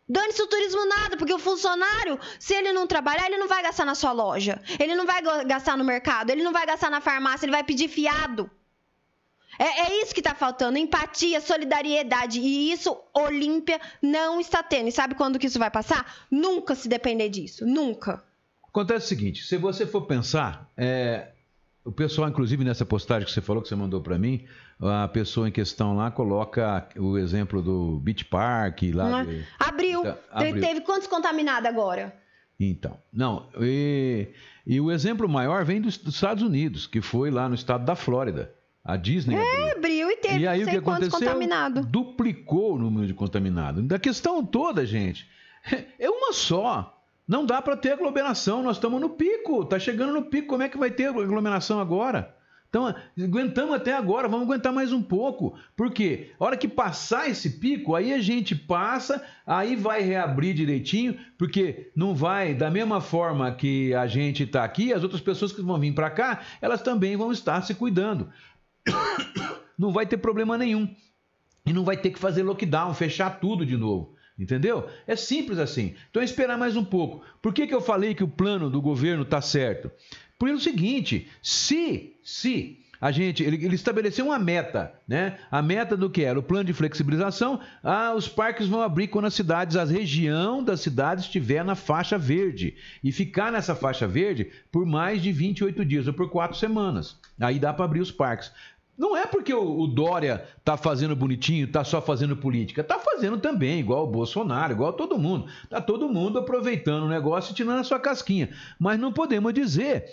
E: Dane-se o turismo nada, porque o funcionário, se ele não trabalhar, ele não vai gastar na sua loja. Ele não vai gastar no mercado, ele não vai gastar na farmácia, ele vai pedir fiado. É, é isso que tá faltando, empatia, solidariedade. E isso Olímpia não está tendo. E sabe quando que isso vai passar? Nunca se depender disso. Nunca.
C: Acontece o seguinte, se você for pensar, é, o pessoal, inclusive nessa postagem que você falou, que você mandou para mim, a pessoa em questão lá coloca o exemplo do Beach Park lá. De-
E: Abriu. Te-
C: abriu.
E: Teve quantos contaminados agora?
C: Então, não, e, e o exemplo maior vem dos, dos Estados Unidos, que foi lá no estado da Flórida. A Disney abriu.
E: Abriu e teve
C: E aí
E: não
C: o
E: sei
C: que
E: quantos
C: aconteceu?
E: contaminados.
C: Duplicou o número de contaminados. Da questão toda, gente, é uma só. Não dá para ter aglomeração. Nós estamos no pico. Tá chegando no pico. Como é que vai ter aglomeração agora? Então, aguentamos até agora, vamos aguentar mais um pouco. Por quê? A hora que passar esse pico, aí a gente passa, aí vai reabrir direitinho, porque não vai, da mesma forma que a gente está aqui, as outras pessoas que vão vir para cá, elas também vão estar se cuidando não vai ter problema nenhum. E não vai ter que fazer lockdown, fechar tudo de novo. Entendeu? É simples assim. Então é esperar mais um pouco. Por que, que eu falei que o plano do governo está certo? Pelo seguinte: se, se a gente. Ele, ele estabeleceu uma meta, né? A meta do que era? O plano de flexibilização. Ah, os parques vão abrir quando as cidades, a região das cidades estiver na faixa verde. E ficar nessa faixa verde por mais de 28 dias ou por quatro semanas. Aí dá para abrir os parques. Não é porque o, Dória tá fazendo bonitinho, tá só fazendo política. Tá fazendo também, igual o Bolsonaro, igual todo mundo. Tá todo mundo aproveitando o negócio e tirando a sua casquinha. Mas não podemos dizer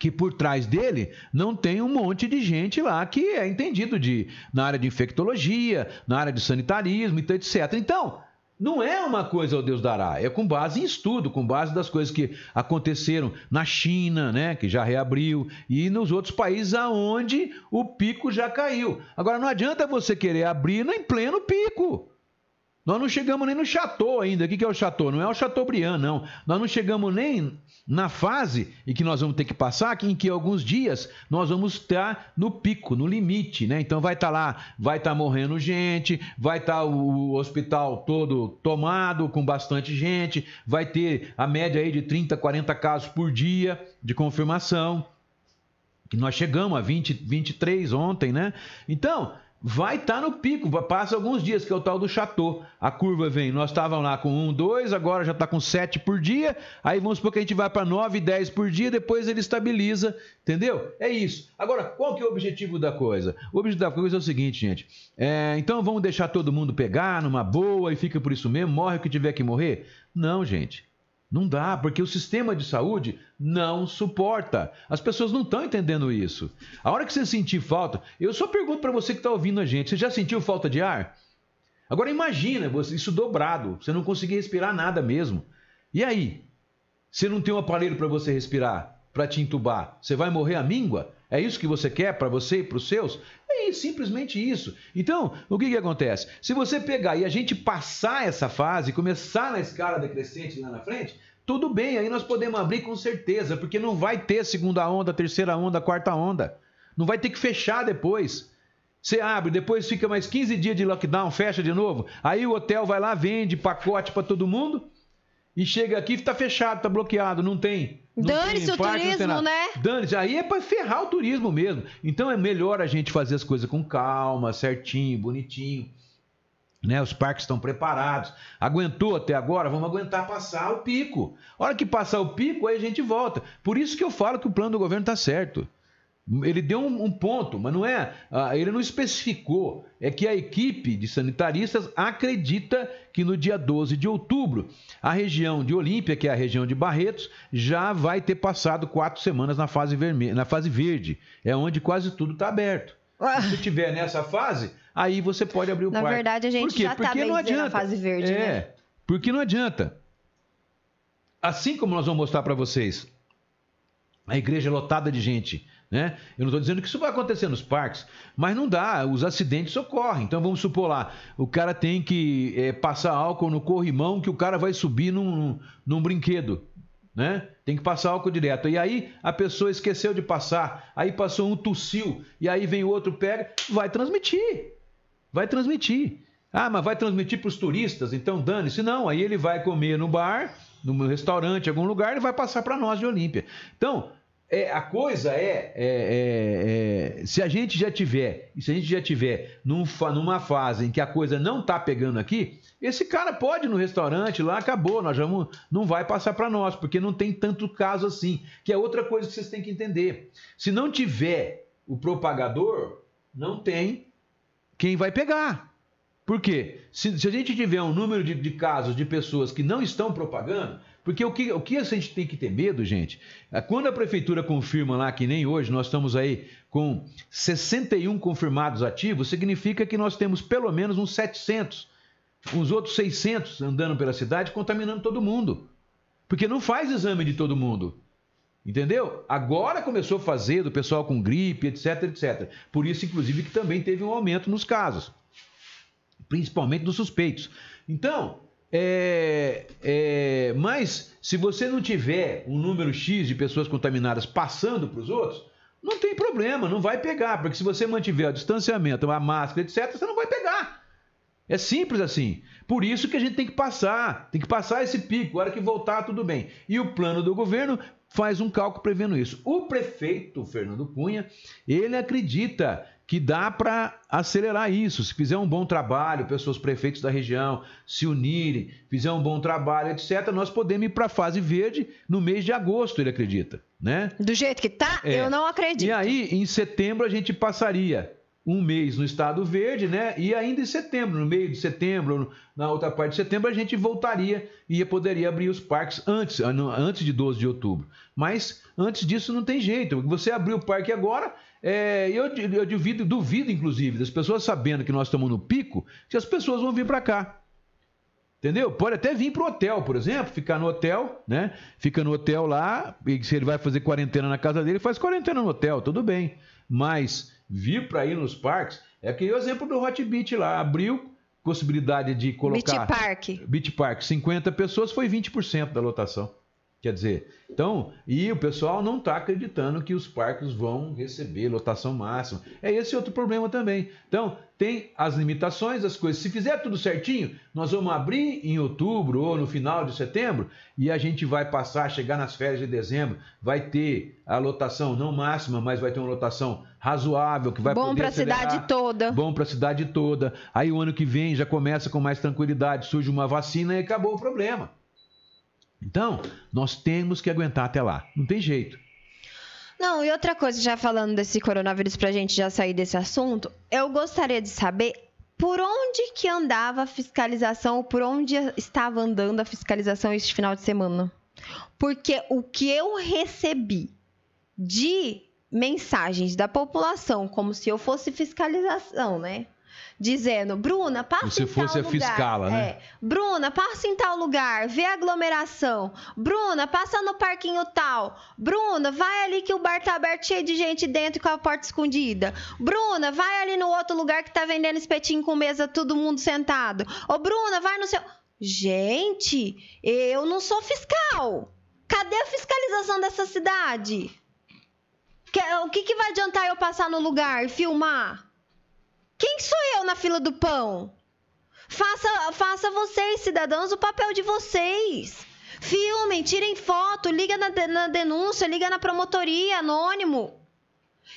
C: que por trás dele não tem um monte de gente lá que é entendido de, na área de infectologia, na área de sanitarismo, então, etc. Então, não é uma coisa ao Deus dará, é com base em estudo, com base das coisas que aconteceram na China, né, que já reabriu, e nos outros países aonde o pico já caiu. Agora não adianta você querer abrir em pleno pico. Nós não chegamos nem no Chateau ainda. O que é o Chateau? Não é o Chateaubriand, não. Nós não chegamos nem na fase em que nós vamos ter que passar, em que alguns dias nós vamos estar no pico, no limite, né? Então vai estar lá, vai estar morrendo gente, vai estar o hospital todo tomado, com bastante gente, vai ter a média aí de 30, 40 casos por dia de confirmação. Que nós chegamos a 20, 23 ontem, né? Então, vai estar tá no pico, passa alguns dias, que é o tal do chateau. A curva vem, nós estávamos lá com 1, 2, agora já está com 7 por dia, aí vamos supor que a gente vai para 9, 10 por dia, depois ele estabiliza, entendeu? É isso. Agora, qual que é o objetivo da coisa? O objetivo da coisa é o seguinte, gente, é, então vamos deixar todo mundo pegar numa boa e fica por isso mesmo, morre o que tiver que morrer? Não, gente. Não dá, porque o sistema de saúde não suporta. As pessoas não estão entendendo isso. A hora que você sentir falta, eu só pergunto para você que está ouvindo a gente: você já sentiu falta de ar? Agora imagina isso dobrado, você não conseguir respirar nada mesmo. E aí? Você não tem um aparelho para você respirar, para te entubar, você vai morrer à míngua? É isso que você quer para você e para os seus? É simplesmente isso. Então, o que, que acontece? Se você pegar e a gente passar essa fase, começar na escala decrescente lá na frente, tudo bem, aí nós podemos abrir com certeza, porque não vai ter segunda onda, terceira onda, quarta onda. Não vai ter que fechar depois. Você abre, depois fica mais 15 dias de lockdown, fecha de novo. Aí o hotel vai lá, vende pacote para todo mundo e chega aqui e está fechado, está bloqueado, não tem.
E: Dane-se o turismo, né?
C: Dane-se, aí é para ferrar o turismo mesmo. Então é melhor a gente fazer as coisas com calma, certinho, bonitinho. Né, os parques estão preparados. Aguentou até agora? Vamos aguentar passar o pico. A hora que passar o pico, aí a gente volta. Por isso que eu falo que o plano do governo está certo. Ele deu um, um, ponto, mas não é. Ah, ele não especificou. É que a equipe de sanitaristas acredita que no dia 12 de outubro, a região de Olímpia, que é a região de Barretos, já vai ter passado quatro semanas na fase, vermelha, na fase verde. É onde quase tudo está aberto. Se estiver nessa fase, aí você pode abrir o
E: Na
C: parque.
E: Na verdade, a gente já está bem não adianta. na fase verde,
C: é,
E: né?
C: Porque não adianta. Assim como nós vamos mostrar para vocês, a igreja lotada de gente, né? Eu não estou dizendo que isso vai acontecer nos parques, mas não dá, os acidentes ocorrem. Então vamos supor lá, o cara tem que é, passar álcool no corrimão que o cara vai subir num, num brinquedo né? Tem que passar álcool direto. E aí a pessoa esqueceu de passar, aí passou um tossiu, e aí vem outro pega, vai transmitir. Vai transmitir. Ah, mas vai transmitir para os turistas, então dane-se. Não, aí ele vai comer no bar, no restaurante, algum lugar, e vai passar para nós de Olímpia. Então, é, a coisa é, é, é, é, se a gente já tiver, se a gente já tiver num, numa fase em que a coisa não está pegando aqui, esse cara pode ir no restaurante lá, acabou, nós vamos, não vai passar para nós, porque não tem tanto caso assim. Que é outra coisa que vocês têm que entender. Se não tiver o propagador, não tem quem vai pegar. Por quê? Se, se a gente tiver um número de, de casos de pessoas que não estão propagando, porque o que, o que a gente tem que ter medo, gente, é quando a prefeitura confirma lá, que nem hoje, nós estamos aí com 61 confirmados ativos, significa que nós temos pelo menos uns 700, uns outros 600 andando pela cidade, contaminando todo mundo. Porque não faz exame de todo mundo. Entendeu? Agora começou a fazer do pessoal com gripe, etc, etc. Por isso, inclusive, que também teve um aumento nos casos. Principalmente dos suspeitos. Então, é, é, mas se você não tiver um número X de pessoas contaminadas passando para os outros, não tem problema, não vai pegar, porque se você mantiver o distanciamento, a máscara, etc., você não vai pegar. É simples assim. Por isso que a gente tem que passar, tem que passar esse pico, a hora que voltar, tudo bem. E o plano do governo faz um cálculo prevendo isso. O prefeito Fernando Cunha, ele acredita que dá para acelerar isso. Se fizer um bom trabalho, pessoas prefeitos da região se unirem, fizer um bom trabalho, etc., nós podemos ir para a fase verde no mês de agosto, ele acredita. Né?
E: Do jeito que tá, é. eu não acredito.
C: E aí, em setembro, a gente passaria um mês no estado verde, né? E ainda em setembro, no meio de setembro, na outra parte de setembro, a gente voltaria e poderia abrir os parques antes, antes de 12 de outubro. Mas antes disso não tem jeito. Você abrir o parque agora, é, eu, eu duvido, duvido, inclusive, das pessoas sabendo que nós estamos no pico, que as pessoas vão vir para cá. Entendeu? Pode até vir para o hotel, por exemplo, ficar no hotel, né? Fica no hotel lá, e se ele vai fazer quarentena na casa dele, faz quarentena no hotel, tudo bem. Mas vir para ir nos parques, é aquele exemplo do Hot Beach lá, abriu, possibilidade de colocar.
E: Beach Park.
C: Beach Park, 50 pessoas foi 20% da lotação. Quer dizer, então, e o pessoal não está acreditando que os parques vão receber lotação máxima. É esse outro problema também. Então, tem as limitações, as coisas. Se fizer tudo certinho, nós vamos abrir em outubro ou no final de setembro e a gente vai passar, chegar nas férias de dezembro, vai ter a lotação não máxima, mas vai ter uma lotação razoável que vai
E: Bom para a cidade toda.
C: Bom para a cidade toda. Aí o ano que vem já começa com mais tranquilidade, surge uma vacina e acabou o problema. Então, nós temos que aguentar até lá. Não tem jeito.
E: Não, e outra coisa, já falando desse coronavírus pra gente já sair desse assunto, eu gostaria de saber por onde que andava a fiscalização, por onde estava andando a fiscalização este final de semana. Porque o que eu recebi de mensagens da população, como se eu fosse fiscalização, né? Dizendo, Bruna, passa em tal
C: fosse a
E: lugar.
C: fiscala, né?
E: É, Bruna, passa em tal lugar, vê a aglomeração. Bruna, passa no parquinho tal. Bruna, vai ali que o bar tá aberto cheio de gente dentro com a porta escondida. Bruna, vai ali no outro lugar que tá vendendo espetinho com mesa, todo mundo sentado. Ô, Bruna, vai no seu. Gente, eu não sou fiscal. Cadê a fiscalização dessa cidade? O que, que vai adiantar eu passar no lugar e filmar? Quem sou eu na fila do pão? Faça, faça vocês, cidadãos, o papel de vocês. Filmem, tirem foto, liga na, na denúncia, liga na promotoria, anônimo.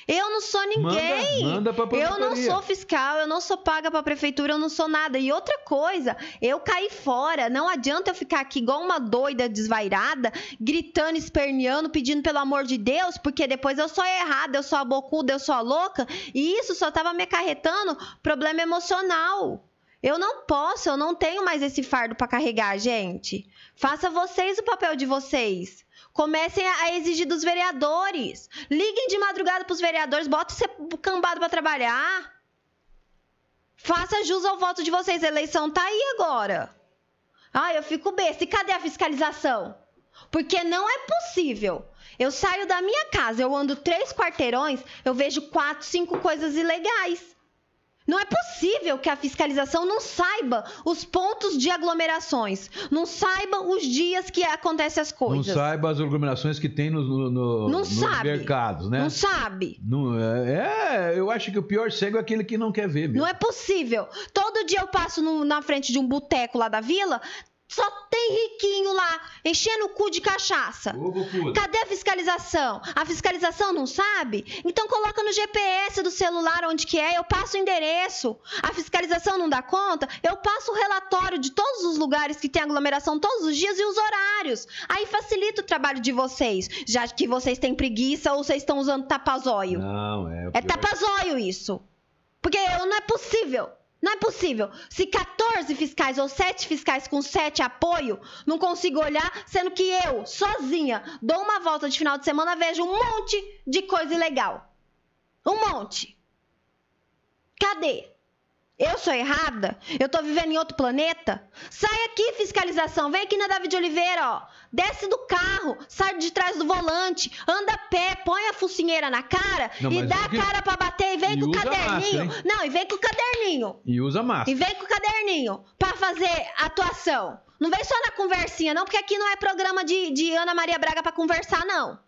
E: Eu não sou ninguém.
C: Manda, manda pra
E: eu não sou fiscal, eu não sou paga pra prefeitura, eu não sou nada. E outra coisa, eu caí fora. Não adianta eu ficar aqui igual uma doida desvairada, gritando, esperneando, pedindo pelo amor de Deus, porque depois eu sou errada, eu sou a bocuda, eu sou a louca. E isso só tava me acarretando problema emocional. Eu não posso, eu não tenho mais esse fardo pra carregar, gente. Faça vocês o papel de vocês. Comecem a exigir dos vereadores. Liguem de madrugada pros vereadores, bota esse cambado pra trabalhar. Faça jus ao voto de vocês. A eleição tá aí agora. Ah, eu fico besta. E cadê a fiscalização? Porque não é possível. Eu saio da minha casa, eu ando três quarteirões, eu vejo quatro, cinco coisas ilegais. Não é possível que a fiscalização não saiba os pontos de aglomerações, não saiba os dias que acontecem as
C: Não
E: coisas.
C: saiba as aglomerações que tem no, no- no-
E: Não
C: nos
E: sabe.
C: mercados, né?
E: Não sabe.
C: Não, é, é, eu acho que o pior cego é aquele que não quer ver mesmo.
E: Não é possível. Todo dia eu passo no- na frente de um boteco lá da vila, só tem riquinho lá, enchendo o cu de cachaça. Cadê a fiscalização? A fiscalização não sabe? Então coloca no GPS do celular onde que é, eu passo o endereço. A fiscalização não dá conta? Eu passo o relatório de todos os lugares que tem aglomeração todos os dias e os horários. Aí facilita o trabalho de vocês, já que vocês têm preguiça ou vocês estão usando tapazóio.
C: Não, é. o
E: É tapazóio isso. Porque não é possível. Não é possível. Se 14 fiscais ou 7 fiscais com 7 apoio, não consigo olhar, sendo que eu, sozinha, dou uma volta de final de semana, vejo um monte de coisa ilegal. Um monte. Cadê? Eu sou errada? Eu tô vivendo em outro planeta? Sai aqui, fiscalização. Vem aqui na David Oliveira, ó. Desce do carro, sai de trás do volante, anda a pé, põe a focinheira na cara
C: Não,
E: e dá a
C: que-
E: cara pra bater e vem
C: E
E: com o caderninho.
C: máscara,
E: Não, e vem com o caderninho.
C: E usa máscara.
E: E vem com o caderninho pra fazer atuação. Não vem só na conversinha, não, porque aqui não é programa de, de Ana Maria Braga pra conversar, não.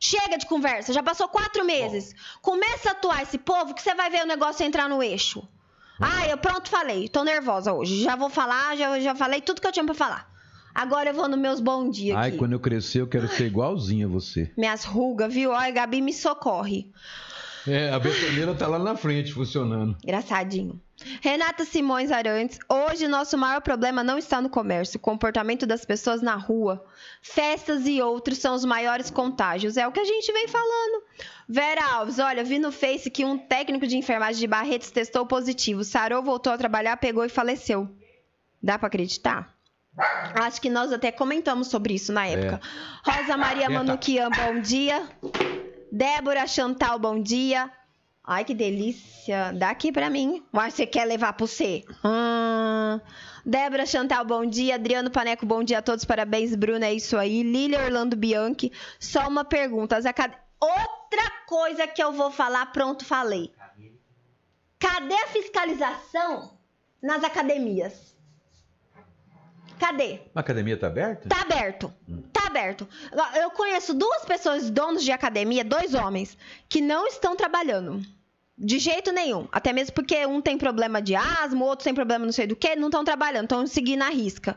E: Chega de conversa, já passou quatro meses. Começa a atuar esse povo que você vai ver o negócio entrar no eixo. Ah, eu pronto falei, tô nervosa hoje. Já vou falar, já, já falei tudo que eu tinha pra falar. Agora eu vou nos meus bom dia
C: Ai,
E: aqui.
C: quando eu crescer, eu quero ser igualzinho a você.
E: Minhas rugas, viu? Olha, Gabi me socorre.
C: É, a betoneira tá lá na frente funcionando.
E: Engraçadinho. Renata Simões Arantes, hoje nosso maior problema não está no comércio, o comportamento das pessoas na rua. Festas e outros são os maiores contágios, é o que a gente vem falando. Vera Alves, olha, vi no Face que um técnico de enfermagem de Barretos testou positivo, sarou, voltou a trabalhar, pegou e faleceu. Dá pra acreditar? Acho que nós até comentamos sobre isso na época. Rosa Maria. Manuquian, bom dia. Débora Chantal, bom dia. Ai, que delícia. Dá aqui pra mim. Uai, você quer levar pro você? Hum. Débora Chantal, bom dia. Adriano Paneco, bom dia a todos. Parabéns, Bruna. É isso aí. Lília Orlando Bianchi. Só uma pergunta. Acad- Outra coisa que eu vou falar, pronto, falei. Cadê a fiscalização nas academias. Cadê?
C: A academia tá aberta?
E: Tá aberto. Tá aberto. Eu conheço duas pessoas, donos de academia, dois homens, que não estão trabalhando. De jeito nenhum. Até mesmo porque um tem problema de asma, o outro tem problema não sei do que, não estão trabalhando, estão seguindo a risca.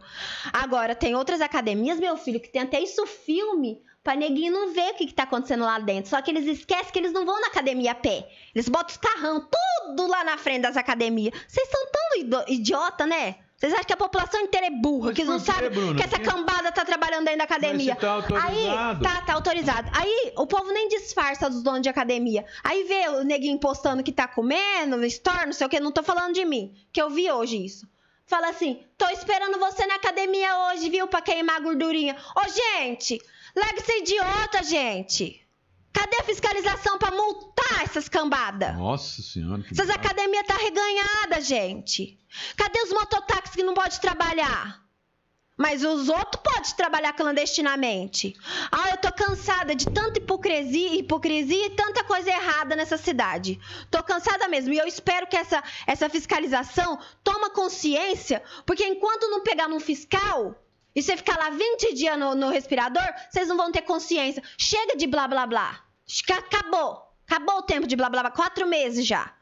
E: Agora, tem outras academias, meu filho, que tem até isso filme pra neguinho não ver o que, que tá acontecendo lá dentro. Só que eles esquecem que eles não vão na academia a pé. Eles botam os carrão tudo lá na frente das academias. Vocês são tão idiota, né? Vocês acham que a população inteira é burra,
C: Mas
E: que não sabe
C: Bruno?
E: que essa cambada tá trabalhando dentro da academia.
C: Mas se tá autorizado.
E: Aí, tá, tá autorizado. Aí, o povo nem disfarça dos donos de academia. Aí vê o neguinho postando que tá comendo, store, não sei o que, não tô falando de mim, que eu vi hoje isso. Fala assim, tô esperando você na academia hoje, viu, pra queimar a gordurinha. Ô, gente, larga esse idiota, gente. Cadê a fiscalização pra multar essas cambadas?
C: Nossa senhora. que
E: Essas academias tá reganhada, gente. Cadê os mototáxis que não pode trabalhar? Mas os outros podem trabalhar clandestinamente. Ah, eu tô cansada de tanta hipocrisia, hipocrisia e tanta coisa errada nessa cidade. Tô cansada mesmo. E eu espero que essa, essa fiscalização toma consciência, porque enquanto não pegar num fiscal e você ficar lá 20 dias no, no respirador, vocês não vão ter consciência. Chega de blá blá blá. Ca- Acabou. Acabou o tempo de blá blá blá. Quatro meses já.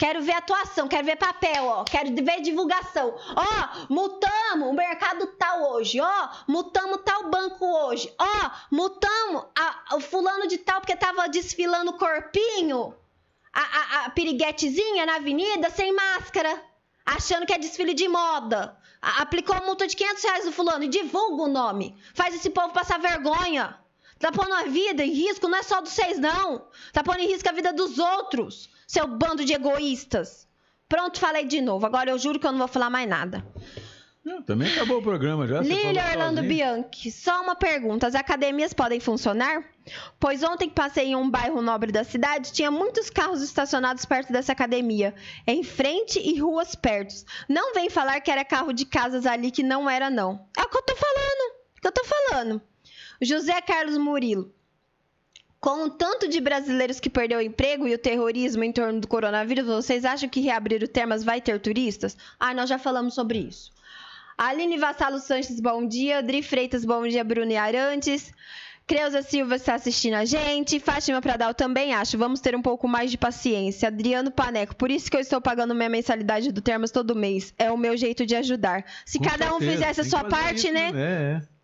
E: Quero ver atuação, quero ver papel, ó. Quero ver divulgação. Ó, multamos o mercado tal hoje. Ó, multamos tal banco hoje. Ó, multamos a- o fulano de tal porque tava desfilando corpinho. A, a, a piriguetezinha na avenida sem máscara. Achando que é desfile de moda. A- aplicou a multa de 500 reais no fulano e divulga o nome. Faz esse povo passar vergonha. Tá pondo a vida em risco, não é só dos seis, não. Tá pondo em risco a vida dos outros, seu bando de egoístas. Pronto, falei de novo. Agora eu juro que eu não vou falar mais nada.
C: Não, também acabou o programa já.
E: Lília Orlando
C: sozinho.
E: Bianchi, só uma pergunta: as academias podem funcionar? Pois ontem que passei em um bairro nobre da cidade, tinha muitos carros estacionados perto dessa academia, em frente e ruas perto. Não vem falar que era carro de casas ali que não era, não. É o que eu tô falando. O que eu tô falando. José Carlos Murilo. Com o tanto de brasileiros que perdeu o emprego e o terrorismo em torno do coronavírus, vocês acham que reabrir o Termas vai ter turistas? Ah, nós já falamos sobre isso. Aline Vassalo Sanches, bom dia. Dri Freitas, bom dia. Bruno e Arantes. Creuza Silva está assistindo a gente. Fátima Pradal também acho. Vamos ter um pouco mais de paciência. Adriano Paneco, por isso que eu estou pagando minha mensalidade do Termas todo mês. É o meu jeito de ajudar. Se
C: Com
E: cada um
C: certeza,
E: fizesse a sua parte,
C: isso,
E: né?
C: É, é.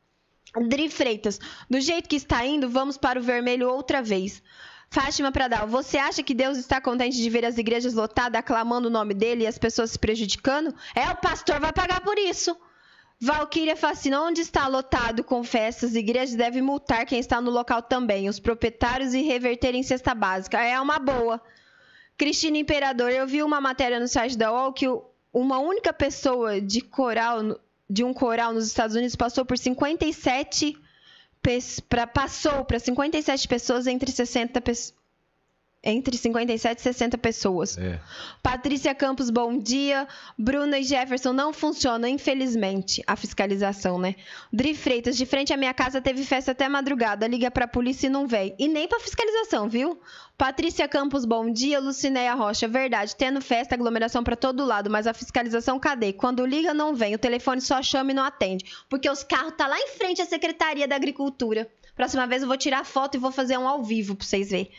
E: Dri Freitas, do jeito que está indo, vamos para o vermelho outra vez. Fátima Pradal, você acha que Deus está contente de ver as igrejas lotadas aclamando o nome dele e as pessoas se prejudicando? É, o pastor vai pagar por isso. Valquíria Facina, onde está lotado com festas, igrejas devem multar quem está no local também, os proprietários e reverterem cesta básica. É uma boa. Cristina Imperador, eu vi uma matéria no site da UOL que uma única pessoa de coral, de um coral nos Estados Unidos passou por 57 pes- pra, passou para 57 pessoas entre 60 pes- entre 57 e 60 pessoas.
C: É.
E: Patrícia Campos, bom dia. Bruna e Jefferson, não funciona, infelizmente, a fiscalização, né? Dri Freitas, de frente à minha casa teve festa até madrugada. Liga pra polícia e não vem. E nem pra fiscalização, viu? Patrícia Campos, bom dia. Lucinéia Rocha, verdade. Tendo festa, aglomeração pra todo lado, mas a fiscalização cadê? Quando liga, não vem. O telefone só chama e não atende. Porque os carros tá lá em frente à Secretaria da Agricultura. Próxima vez eu vou tirar foto e vou fazer um ao vivo pra vocês verem.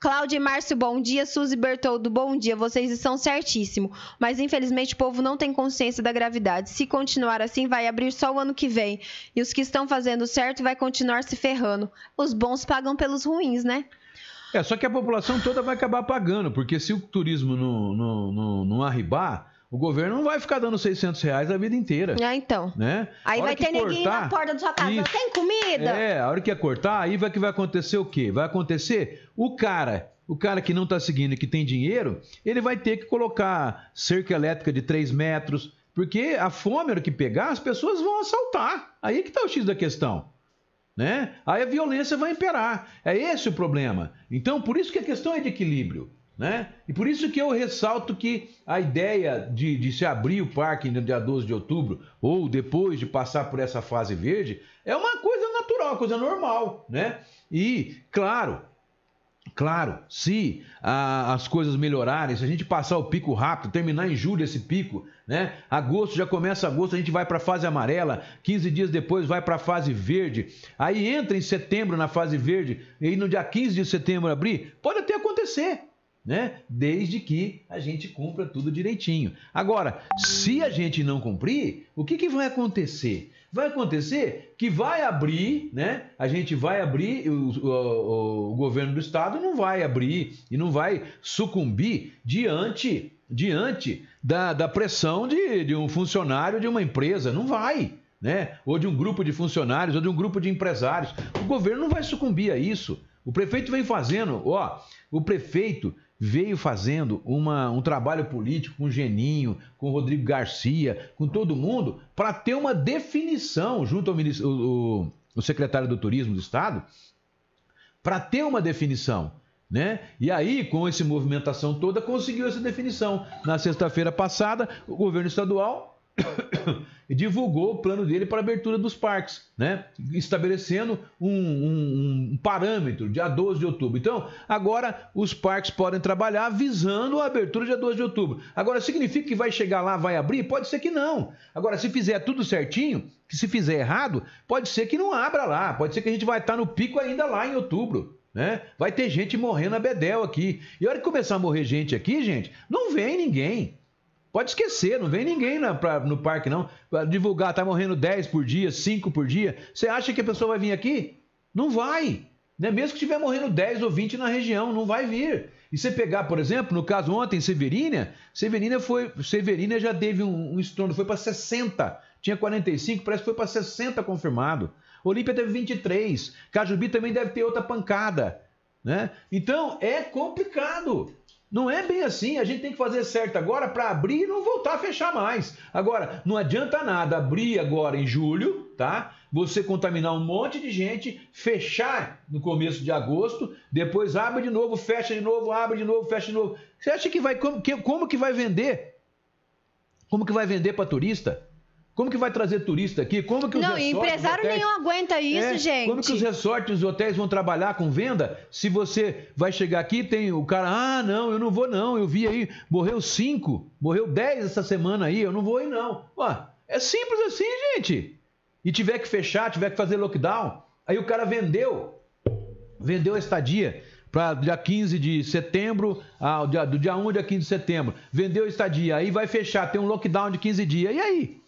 E: Cláudia e Márcio, bom dia. Suzy Bertoldo, bom dia. Vocês estão certíssimo. Mas infelizmente o povo não tem consciência da gravidade. Se continuar assim, vai abrir só o ano que vem. E os que estão fazendo certo vai continuar se ferrando. Os bons pagam pelos ruins, né?
C: É, só que a população toda vai acabar pagando, porque se o turismo não, não, não, não arribar, o governo não vai ficar dando 600 reais a vida inteira,
E: Ah, então.
C: né?
E: Aí vai ter neguinho na porta da sua casa.
C: Isso.
E: Tem comida?
C: É, a hora que ia cortar, aí vai que vai acontecer o quê? Vai acontecer o cara, o cara que não tá seguindo e que tem dinheiro, ele vai ter que colocar cerca elétrica de 3 metros, porque a fome, a hora que pegar, as pessoas vão assaltar. Aí que tá o X da questão. Né? Aí a violência vai imperar. É esse o problema. Então, por isso que a questão é de equilíbrio. Né? E por isso que eu ressalto que a ideia de, de se abrir o parque no dia 12 de outubro, ou depois de passar por essa fase verde, é uma coisa natural, uma coisa normal. Né? E, claro, Claro, se as coisas melhorarem, se a gente passar o pico rápido, terminar em julho esse pico, né? Agosto já começa agosto, a gente vai para a fase amarela, 15 dias depois vai para a fase verde. Aí entra em setembro na fase verde, e no dia 15 de setembro abrir, pode até acontecer, né? Desde que a gente cumpra tudo direitinho. Agora, se a gente não cumprir, o que, que vai acontecer? Vai acontecer que vai abrir, né? A gente vai abrir, o, o, o, governo do estado não vai abrir e não vai sucumbir diante, diante da, da pressão de, de um funcionário de uma empresa. Não vai. Né? Ou de um grupo de funcionários, ou de um grupo de empresários. O governo não vai sucumbir a isso. O prefeito vem fazendo, ó, o prefeito veio fazendo uma, um trabalho político com Geninho, com Rodrigo Garcia, com todo mundo, para ter uma definição junto ao ministro, o, o secretário do Turismo do Estado, para ter uma definição. Né? E aí, com essa movimentação toda, conseguiu essa definição. Na sexta-feira passada, o governo estadual e divulgou o plano dele para abertura dos parques, né? estabelecendo um, um, um, parâmetro, dia 12 de outubro. Então, agora os parques podem trabalhar visando a abertura dia 12 de outubro. Agora, significa que vai chegar lá, vai abrir? Pode ser que não. Agora, se fizer tudo certinho, que se fizer errado, pode ser que não abra lá, pode ser que a gente vai estar no pico ainda lá em outubro. Né? Vai ter gente morrendo a bedel aqui. E a hora que começar a morrer gente aqui, gente, não vem ninguém. Pode esquecer, não vem ninguém na, pra, no parque, não. Pra divulgar, tá morrendo 10 por dia, 5 por dia. Você acha que a pessoa vai vir aqui? Não vai. Né? Mesmo que estiver morrendo 10 ou 20 na região, não vai vir. E você pegar, por exemplo, no caso ontem, Severina, Severina foi. Severina já teve um, um foi para 60. Tinha 45, parece que foi para 60 confirmado. Olímpia teve 23. Cajubi também deve ter outra pancada. Né? Então é complicado. Não é bem assim, a gente tem que fazer certo agora para abrir e não voltar a fechar mais. Agora, não adianta nada abrir agora em julho, tá? Você contaminar um monte de gente, fechar no começo de agosto, depois abre de novo, fecha de novo, abre de novo, fecha de novo. Você acha que vai como que, como que vai vender? Como que vai vender para turista? Como que vai trazer turista aqui? Como que os
E: Não, empresário hotéis... nenhum aguenta isso, é, gente.
C: Como que os resorts e hotéis vão trabalhar com venda se você vai chegar aqui tem o cara, ah, não, eu não vou não, eu vi aí, morreu cinco, morreu dez essa semana aí, eu não vou aí não. Ué, é simples assim, gente. E tiver que fechar, tiver que fazer lockdown, aí o cara vendeu, vendeu a estadia para dia 15 de setembro, ah, do dia 1 ao dia 15 de setembro, vendeu a estadia, aí vai fechar, tem um lockdown de 15 dias, e aí?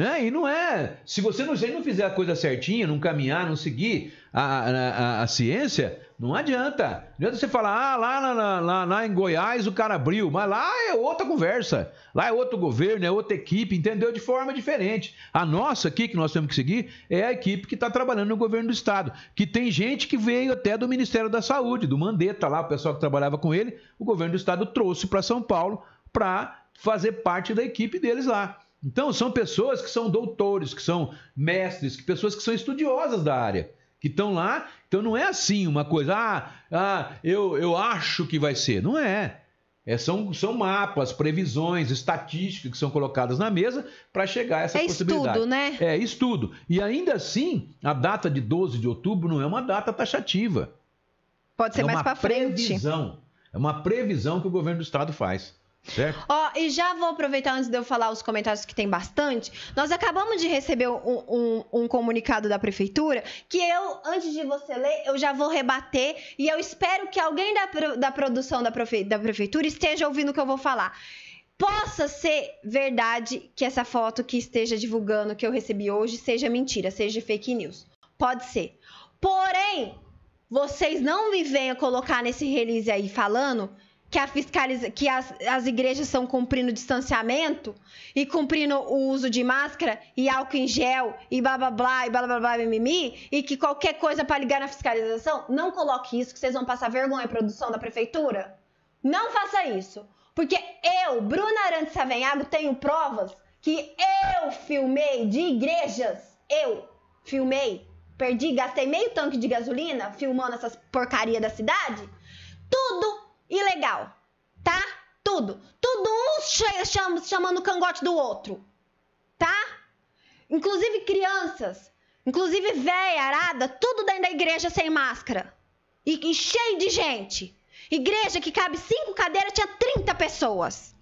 C: Né? E não é. Se você não, se não fizer a coisa certinha, não caminhar, não seguir a, a, a, ciência, não adianta. Não adianta você falar, ah, lá, lá, lá, lá, em Goiás o cara abriu, mas lá é outra conversa. Lá é outro governo, é outra equipe, entendeu? De forma diferente. A nossa aqui, que nós temos que seguir, é a equipe que está trabalhando no governo do Estado. Que tem gente que veio até do Ministério da Saúde, do Mandetta lá, o pessoal que trabalhava com ele, o governo do Estado trouxe para São Paulo para fazer parte da equipe deles lá. Então, são pessoas que são doutores, que são mestres, que pessoas que são estudiosas da área, que estão lá. Então, não é assim uma coisa, ah, ah eu, eu acho que vai ser. Não é. é são, são mapas, previsões, estatísticas que são colocadas na mesa para chegar a essa
E: é
C: possibilidade.
E: Estudo, né?
C: É estudo. E ainda assim, a data de 12 de outubro não é uma data taxativa.
E: Pode ser
C: é
E: mais para frente.
C: Previsão. É uma previsão que o governo do estado faz. Certo?
E: Ó, e já vou aproveitar antes de eu falar os comentários que tem bastante. Nós acabamos de receber um, um, um, comunicado da prefeitura que eu, antes de você ler, eu já vou rebater e eu espero que alguém da, da produção da, da prefeitura esteja ouvindo o que eu vou falar. Possa ser verdade que essa foto que esteja divulgando que eu recebi hoje seja mentira, seja fake news. Pode ser. Porém, vocês não me venham colocar nesse release aí falando que, a fiscaliza, que as, as igrejas estão cumprindo distanciamento e cumprindo o uso de máscara e álcool em gel e blá blá blá e blá blá blá mimimi e que qualquer coisa para ligar na fiscalização, não coloque isso que vocês vão passar vergonha produção da prefeitura. Não faça isso. Porque eu, Bruna Arantes Savenhago, tenho provas que eu filmei de igrejas. Eu filmei. Perdi, gastei meio tanque de gasolina filmando essas porcaria da cidade. Tudo ilegal, tá? Tudo. Tudo um chama, chamando o cangote do outro, tá? Inclusive crianças, inclusive véia, arada, tudo dentro da igreja sem máscara. E, e cheio de gente. Igreja que cabe cinco cadeiras tinha 30 pessoas.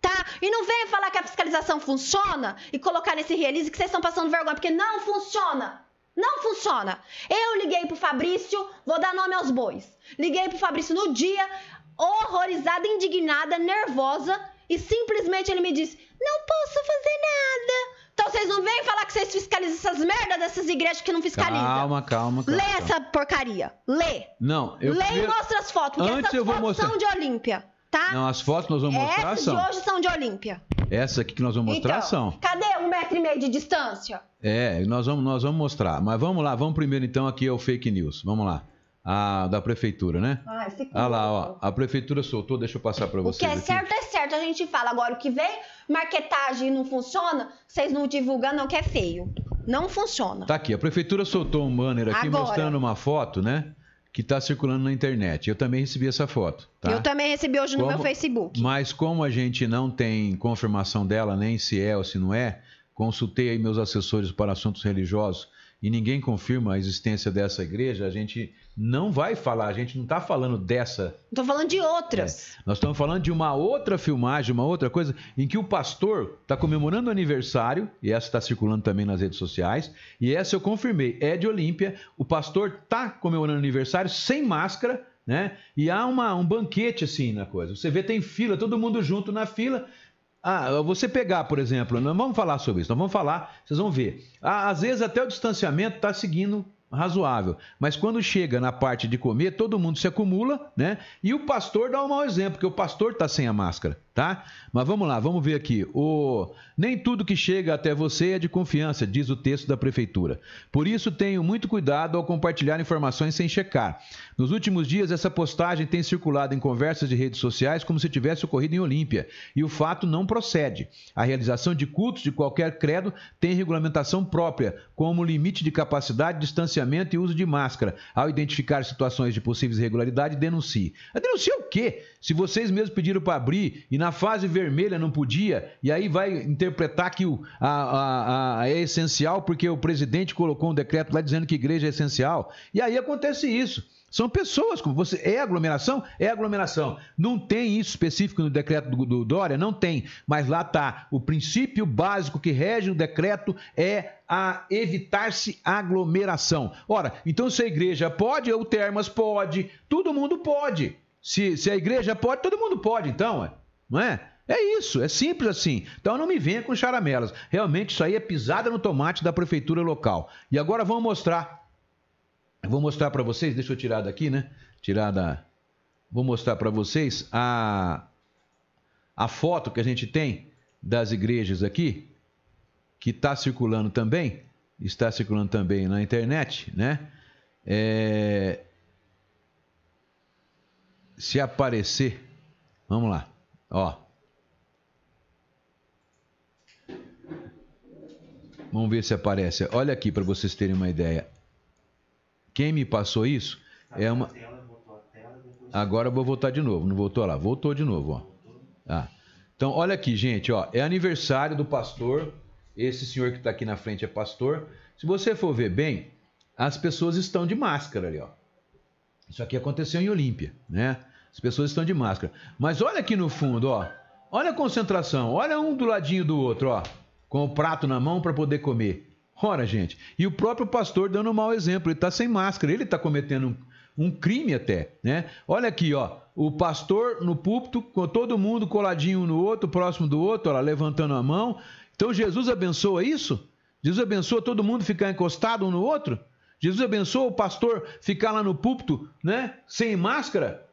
E: Tá? E não venha falar que a fiscalização funciona e colocar nesse release que vocês estão passando vergonha, porque não funciona. Não funciona. Eu liguei pro Fabrício, vou dar nome aos bois. Liguei pro Fabrício no dia, horrorizada, indignada, nervosa, e simplesmente ele me disse: Não posso fazer nada. Então vocês não vêm falar que vocês fiscalizam essas merdas dessas igrejas que não fiscalizam.
C: Calma, calma, calma.
E: Lê
C: calma.
E: essa porcaria. Lê.
C: Não, eu
E: Lê
C: primeiro-
E: e mostra as fotos, porque
C: Antes
E: essas
C: eu vou
E: fotos
C: mostrar.
E: são de Olímpia, tá?
C: Não, as fotos nós vamos mostrar
E: Essas
C: são.
E: de hoje são de Olímpia.
C: Essa aqui que nós vamos mostrar
E: então,
C: são.
E: cadê um metro e meio de distância?
C: É, nós vamos, nós vamos mostrar. Mas vamos lá, vamos primeiro então aqui ao fake news. Vamos lá. A da prefeitura, né?
E: Ai, fica
C: Ah lá, ó. A prefeitura soltou, deixa eu passar para
E: O
C: vocês
E: que é
C: aqui.
E: certo é certo, a gente fala. Agora, o que vem, marketagem não funciona, vocês não divulgam, não, que é feio. Não funciona.
C: Tá aqui, a prefeitura soltou um banner aqui
E: Agora.
C: mostrando uma foto, né? Que tá circulando na internet. Eu também recebi essa foto. Tá?
E: Eu também recebi hoje no
C: Como-
E: meu Facebook.
C: Mas como a gente não tem confirmação dela, nem se é ou se não é, consultei aí meus assessores para assuntos religiosos e ninguém confirma a existência dessa igreja, a gente não vai falar, a gente não está falando dessa.
E: Tô falando de outras.
C: Nós estamos falando de uma outra filmagem, uma outra coisa, em que o pastor está comemorando o aniversário, e essa está circulando também nas redes sociais, e essa eu confirmei, é de Olímpia, o pastor está comemorando o aniversário sem máscara, né? E há uma, um banquete assim na coisa. Você vê, tem fila, todo mundo junto na fila. Ah, você pegar, por exemplo, nós vamos falar sobre isso, nós vamos falar, vocês vão ver. Ah, às vezes até o distanciamento está seguindo razoável, mas quando chega na parte de comer, todo mundo se acumula, né? E o pastor dá um mau exemplo, porque o pastor está sem a máscara, tá? Mas vamos lá, vamos ver aqui. O nem tudo que chega até você é de confiança, diz o texto da prefeitura. Por isso tenho muito cuidado ao compartilhar informações sem checar. Nos últimos dias essa postagem tem circulado em conversas de redes sociais como se tivesse ocorrido em Olímpia, e o fato não procede. A realização de cultos de qualquer credo tem regulamentação própria, como limite de capacidade, distanciamento e uso de máscara. Ao identificar situações de possíveis irregularidade, denuncie. Ah, Denuncie o quê? Se vocês mesmos pediram para abrir e na fase vermelha não podia, e aí vai interpretar que o, a, a- a- é essencial porque o presidente colocou um decreto lá dizendo que igreja é essencial. E aí acontece isso. São pessoas como você. É aglomeração? É aglomeração. Não tem isso específico no decreto do, do Dória? Não tem. Mas lá está. O princípio básico que rege o decreto é a evitar-se aglomeração. Ora, então se a igreja pode, o Termas pode, todo mundo pode. Se, se a igreja pode, todo mundo pode, então, não é? É isso, é simples assim. Então não me venha com charamelas. Realmente isso aí é pisada no tomate da prefeitura local. E agora vamos mostrar vou mostrar para vocês, deixa eu tirar daqui, né? Tirar da. Vou mostrar para vocês a, a foto que a gente tem das igrejas aqui, que está circulando também, está circulando também na internet, né? É, Se aparecer, vamos lá, ó. Vamos ver se aparece. Olha aqui para vocês terem uma ideia. Quem me passou isso é uma. Agora eu vou voltar de novo. Não voltou lá? Voltou de novo, ó. Ah. Então, olha aqui, gente, ó. É aniversário do pastor. Esse senhor que está aqui na frente é pastor. Se você for ver bem, as pessoas estão de máscara ali, ó. Isso aqui aconteceu em Olímpia, né? As pessoas estão de máscara. Mas olha aqui no fundo, ó. Olha a concentração. Olha um do ladinho do outro, ó. Com o prato na mão para poder comer. Ora, gente. E o próprio pastor dando um mau exemplo. Ele está sem máscara. Ele está cometendo um, um crime até, né? Olha aqui, ó. O pastor no púlpito, com todo mundo coladinho um no outro, próximo do outro, ó, levantando a mão. Então Jesus abençoa isso? Jesus abençoa todo mundo ficar encostado um no outro? Jesus abençoa o pastor ficar lá no púlpito, né? Sem máscara?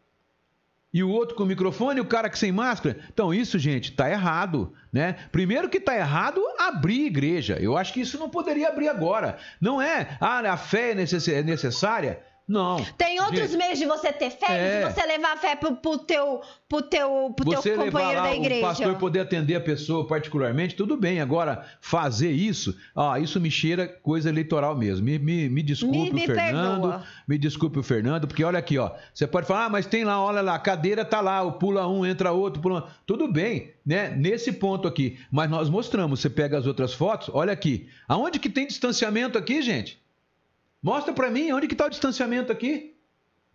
C: E o outro com o microfone o cara que sem máscara? Então, isso, gente, tá errado, né? Primeiro que tá errado abrir igreja. Eu acho que isso não poderia abrir agora. Não é, ah, a fé é é necessária? Não.
E: Tem outros
C: Gente,
E: meios de você ter fé,
C: É.
E: de você levar a fé pro, pro teu, pro teu, pro teu
C: Você levar
E: companheiro da
C: o
E: igreja.
C: pastor poder atender a pessoa particularmente, tudo bem. Agora, fazer isso, ah, isso me cheira coisa eleitoral mesmo. Me, me, me desculpe
E: Me- me
C: o Fernando.
E: perdoa.
C: Me desculpe o Fernando, porque olha aqui, ó. Você pode falar, ah, mas tem lá, olha lá, a cadeira tá lá, o pula um, entra outro, pula um. Tudo bem, né? Nesse ponto aqui. Mas nós mostramos, você pega as outras fotos, olha aqui. Aonde que tem distanciamento aqui, gente? Mostra pra mim, onde que tá o distanciamento aqui?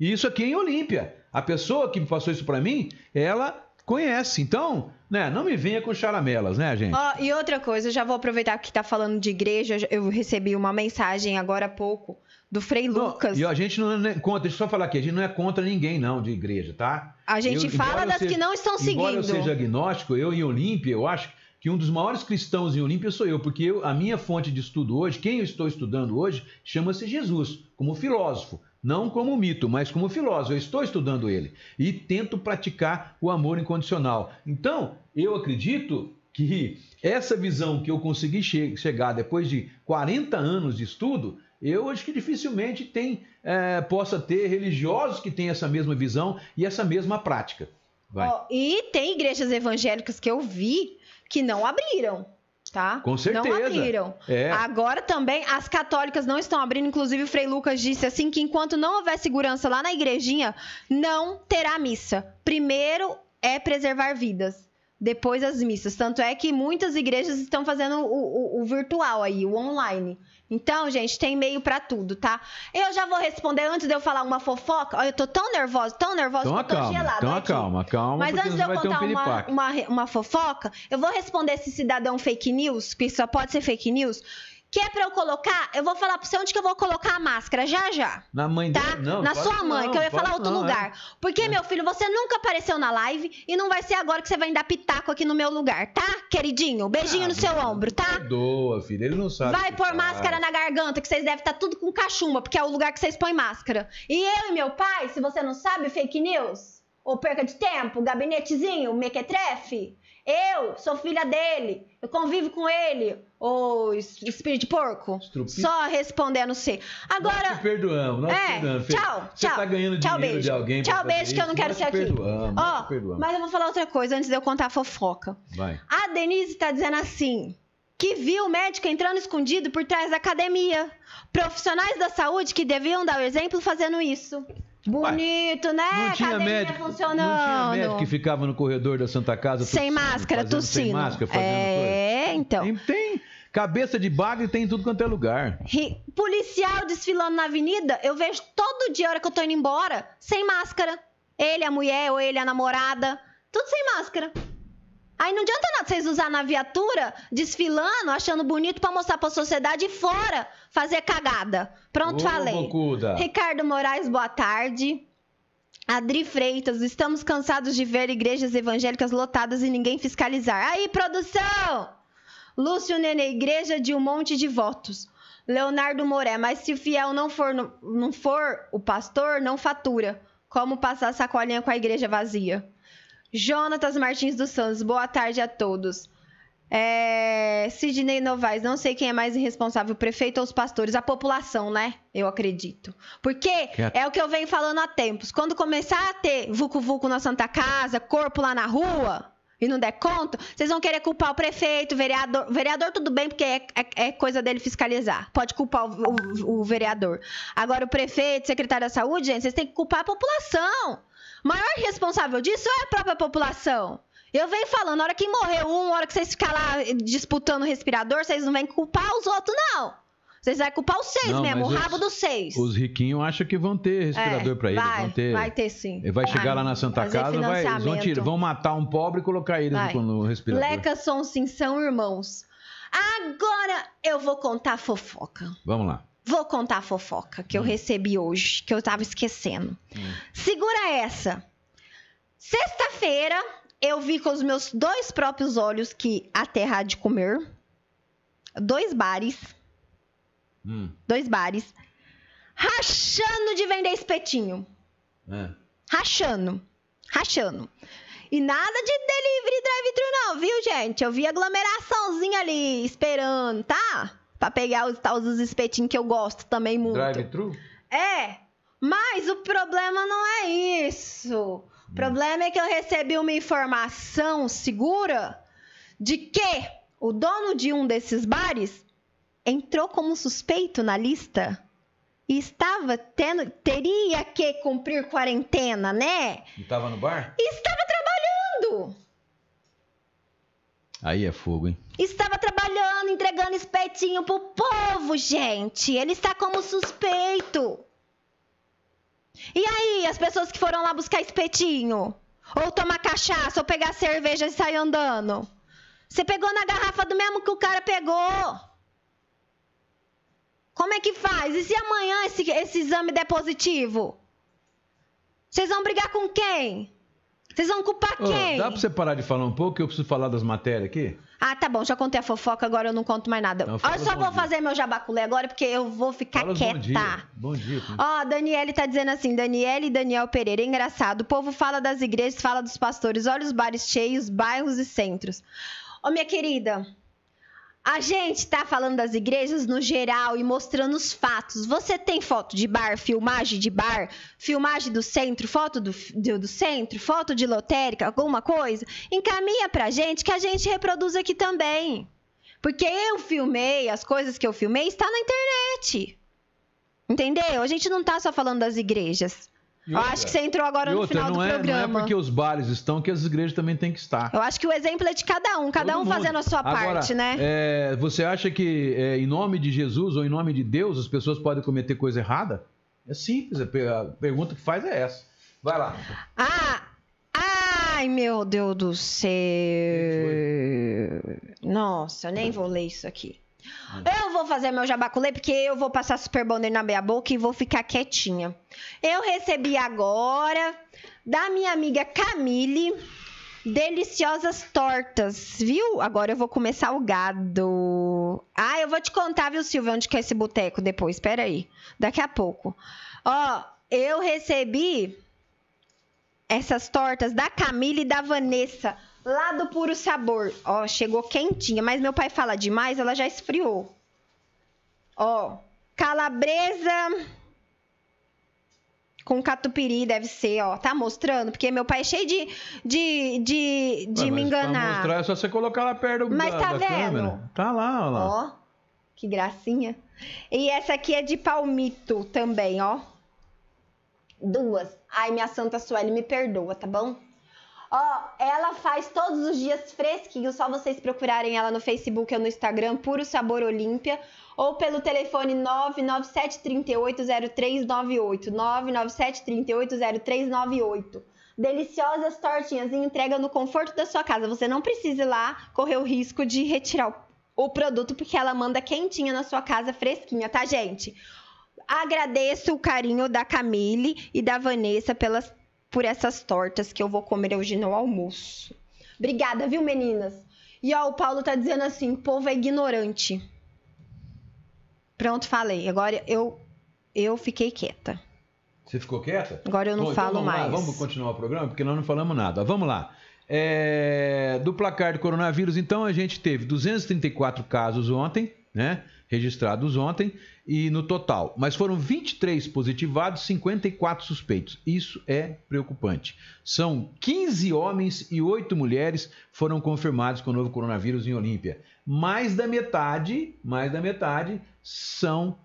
C: E isso aqui é em Olímpia. A pessoa que passou isso para mim, ela conhece. Então, né, não me venha com charamelas, né, gente?
E: Ó, e outra coisa, eu já vou aproveitar que tá falando de igreja, eu recebi uma mensagem agora há pouco do Frei
C: Não,
E: Lucas.
C: e a gente não é contra, deixa eu só falar aqui, a gente não é contra ninguém, não, de igreja, tá?
E: A gente
C: Eu-
E: fala das
C: seja-
E: que não estão
C: Embora eu
E: seguindo.
C: seja agnóstico, eu em Olímpia, eu acho que um dos maiores cristãos em Olímpia sou eu, porque eu- a minha fonte de estudo hoje, quem eu estou estudando hoje, chama-se Jesus, como filósofo. Não como mito, mas como filósofo. Eu estou estudando ele. E tento praticar o amor incondicional. Então, eu acredito que essa visão que eu consegui che- chegar depois de 40 anos de estudo, eu acho que dificilmente tem, eh, possa ter religiosos que têm essa mesma visão e essa mesma prática.
E: Ó, e tem igrejas evangélicas que eu vi que não abriram, tá?
C: Com certeza.
E: Não abriram.
C: É.
E: Agora também as católicas não estão abrindo, inclusive o Frei Lucas disse assim que enquanto não houver segurança lá na igrejinha, não terá missa. Primeiro é preservar vidas. Depois as missas. Tanto é que muitas igrejas estão fazendo o, o- o virtual aí, o online. Então, gente, tem meio pra tudo, tá? Eu já vou responder antes de eu falar uma fofoca. Olha, eu tô tão nervosa, tão nervosa
C: Então
E: que eu tô
C: acalma,
E: gelada.
C: então
E: aqui.
C: acalma, calma,
E: Mas antes de eu
C: ter um
E: contar uma, uma, uma fofoca, eu vou responder esse cidadão fake news, que só pode ser fake news. Que é pra eu colocar, eu vou falar pra você onde que eu vou colocar a máscara, já já.
C: Na mãe
E: Tá?
C: dele? Não,
E: Na sua mãe,
C: não,
E: que eu ia
C: fala
E: falar outro
C: não, é.
E: lugar. Porque, meu filho, você nunca apareceu na live e não vai ser agora que você vai dar pitaco aqui no meu lugar, tá? Queridinho, beijinho
C: Ah,
E: no seu ombro, tá?
C: Perdoa, filho, ele não sabe.
E: Vai pôr máscara na garganta, que vocês devem estar tudo com cachumba, porque é o lugar que vocês põem máscara. E eu e meu pai, se você não sabe, fake news, ou perca de tempo, gabinetezinho, mequetrefe, eu sou filha dele, eu convivo com ele, es- espírito de porco. Só respondendo C.
C: Nós
E: Agora,
C: te perdoamos, nós te
E: é,
C: perdoamos. filho.
E: tchau,
C: Você
E: tchau.
C: tá ganhando
E: Tchau,
C: dinheiro
E: beijo.
C: de alguém
E: Tchau, beijo, que eu não
C: isso,
E: quero
C: nós
E: ser
C: te
E: aqui.
C: Perdoamos, nós
E: Ó,
C: te perdoamos.
E: mas eu vou falar outra coisa antes de eu contar a fofoca.
C: Vai.
E: A Denise tá dizendo assim: que viu o médico entrando escondido por trás da academia. Profissionais da saúde que deviam dar o exemplo fazendo isso. Bonito, né?
C: Não tinha
E: academia
C: médico,
E: funcionando.
C: não tinha médico que ficava no corredor da Santa Casa
E: Sem máscara, tossindo.
C: Sem máscara, fazendo
E: é, então.
C: coisa. Tem, tem cabeça de bagre, tem em tudo quanto é lugar.
E: Policial desfilando na avenida, eu vejo todo dia, a hora que eu tô indo embora, sem máscara. Ele, a mulher, ou ele, a namorada, tudo sem máscara. Aí não adianta nada vocês usar na viatura, desfilando, achando bonito pra mostrar pra sociedade e fora fazer cagada. Pronto,
C: Ô,
E: falei.
C: bocuda.
E: Ricardo Moraes, boa tarde. Adri Freitas, estamos cansados de ver igrejas evangélicas lotadas e ninguém fiscalizar. Aí, produção! Lúcio Nenê, igreja de um monte de votos. Leonardo Moré, mas se o fiel não for, não for o pastor, não fatura. Como passar sacolinha com a igreja vazia? Jonatas Martins dos Santos, boa tarde a todos. É... Sidney Novaes, não sei quem é mais irresponsável, o prefeito ou os pastores, a população, né? Eu acredito. Porque é o que eu venho falando há tempos. Quando começar a ter vucu-vucu na Santa Casa, corpo lá na rua e não der conta, vocês vão querer culpar o prefeito, o vereador. Vereador, tudo bem, porque é, é- é coisa dele fiscalizar. Pode culpar o, o- o vereador. Agora, o prefeito, secretário da saúde, gente, vocês têm que culpar a população. O maior responsável disso é a própria população. Eu venho falando, na hora que morrer um, na hora que vocês ficarem lá disputando o respirador, vocês não vêm culpar os outros, não. Vocês vão culpar os seis
C: Não,
E: mesmo, o rabo
C: os-
E: dos seis.
C: Os riquinhos acham que vão ter respirador
E: É,
C: pra eles.
E: vai,
C: vão ter...
E: vai ter sim.
C: Ele vai chegar
E: Vai.
C: lá na Santa Casa, vai, eles vão, tirar, vão matar um pobre e colocar ele
E: Vai.
C: no, no respirador.
E: Leca Sonsim são irmãos. Agora eu vou contar a fofoca.
C: Vamos lá.
E: Vou contar a fofoca que eu recebi hoje, que eu tava esquecendo. Segura essa. Sexta-feira, eu vi com os meus dois próprios olhos que a terra há de comer. Dois bares.
C: Hum,
E: Dois bares. Rachando de vender espetinho.
C: é.
E: Rachando. Rachando. E nada de delivery drive-thru não, viu, gente? Eu vi aglomeraçãozinha ali, esperando, tá? Pra pegar os tal dos espetinhos que eu gosto também muito.
C: Drive-thru?
E: É, mas o problema não é isso. O problema é que eu recebi uma informação segura de que o dono de um desses bares entrou como suspeito na lista e estava tendo, teria que cumprir quarentena, né?
C: Não tava no bar?
E: E estava trabalhando.
C: Aí é fogo, hein?
E: Estava trabalhando, entregando espetinho pro povo, gente. Ele está como suspeito. E aí, as pessoas que foram lá buscar espetinho? Ou tomar cachaça, ou pegar cerveja e sair andando? Você pegou na garrafa do mesmo que o cara pegou. Como é que faz? E se amanhã esse, esse exame der positivo? Vocês vão brigar com quem? Vocês vão culpar quem?
C: dá pra você parar de falar um pouco que eu preciso falar das matérias aqui?
E: Ah, tá bom, já contei a fofoca, agora eu não conto mais nada.
C: Fala
E: eu só vou
C: dia.
E: fazer meu jabaculé agora porque eu vou ficar
C: Fala
E: quieta.
C: bom dia. Bom dia.
E: Ó, Daniele tá dizendo assim, Daniele e Daniel Pereira, engraçado, o povo fala das igrejas, fala dos pastores, olha os bares cheios, bairros e centros. Ô, minha querida, a gente tá falando das igrejas no geral e mostrando os fatos. Você tem foto de bar, filmagem de bar, filmagem do centro, foto do, do, do centro, foto de lotérica, alguma coisa? Encaminha pra gente que a gente reproduz aqui também. Porque eu filmei, as coisas que eu filmei está na internet. Entendeu? A gente não tá só falando das igrejas. Eu acho que você entrou agora
C: E
E: no
C: outra,
E: final
C: não
E: do
C: é, não é
E: programa.
C: porque os bares estão que as igrejas também têm que estar.
E: Eu acho que o exemplo é de cada um, cada
C: Todo
E: um
C: mundo.
E: fazendo a sua
C: Agora,
E: parte, né?
C: é, você acha que é, em nome de Jesus ou em nome de Deus as pessoas podem cometer coisa errada? É simples, a pergunta que faz é essa. Vai lá.
E: Ah! Ai, meu Deus do céu! Nossa, eu nem vou ler isso aqui. Eu vou fazer meu jabaculê porque eu vou passar super bonder na minha boca e vou ficar quietinha. Eu recebi agora da minha amiga Camille deliciosas tortas, viu? Agora eu vou comer salgado. Ah, eu vou te contar, viu, Silvia, onde que é esse boteco depois. Espera aí. Daqui a pouco. Ó, eu recebi essas tortas da Camila e da Vanessa, lá do Puro Sabor. Ó, chegou quentinha, mas meu pai fala demais, ela já esfriou. Ó, calabresa com catupiry deve ser, ó. Tá mostrando? Porque meu pai é cheio de, de, de, de
C: Ué,
E: me enganar.
C: mostrar é só você colocar lá perto do-
E: Mas
C: da,
E: tá
C: da
E: vendo?
C: câmera. Tá lá, ó lá.
E: Ó, que gracinha. E essa aqui é de palmito também, ó. Duas. Ai, minha Santa Sueli, me perdoa, tá bom? Ó, ela faz todos os dias fresquinho, só vocês procurarem ela no Facebook ou no Instagram, Puro Sabor Olímpia, ou pelo telefone 997380398, 997380398. Deliciosas tortinhas e entrega no conforto da sua casa. Você não precisa ir lá correr o risco de retirar o produto porque ela manda quentinha na sua casa, fresquinha, tá, gente? Agradeço o carinho da Camille e da Vanessa pelas, por essas tortas que eu vou comer hoje no almoço. Obrigada, viu, meninas? E ó, o Paulo tá dizendo assim: povo é ignorante. Pronto, falei. Agora eu eu fiquei quieta.
C: Você ficou quieta?
E: Agora eu não
C: Bom, então
E: falo
C: vamos lá,
E: mais.
C: vamos continuar o programa, porque nós não falamos nada. Vamos lá. É, do placar de coronavírus, então, a gente teve 234 casos ontem, né? Registrados ontem, e no total. Mas foram 23 positivados, 54 suspeitos. Isso é preocupante. São 15 homens e 8 mulheres foram confirmados com o novo coronavírus em Olímpia. Mais da metade, mais da metade são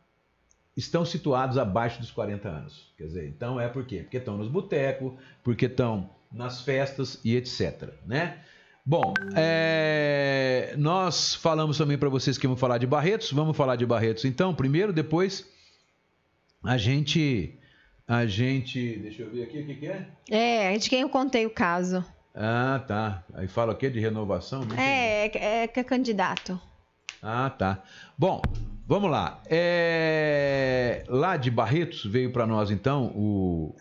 C: estão situados abaixo dos 40 anos. Quer dizer, então é por quê? Porque estão nos botecos, porque estão nas festas e etc. Né? Bom, é, nós falamos também para vocês que vamos falar de Barretos. Vamos falar de Barretos então, primeiro, depois a gente. A gente. Deixa eu ver aqui o que, que é.
E: É, de quem eu contei o caso.
C: Ah, tá. Aí fala o quê? De renovação?
E: É, é, é que é candidato.
C: Ah, tá. Bom, vamos lá. É, Lá de Barretos veio para nós então o,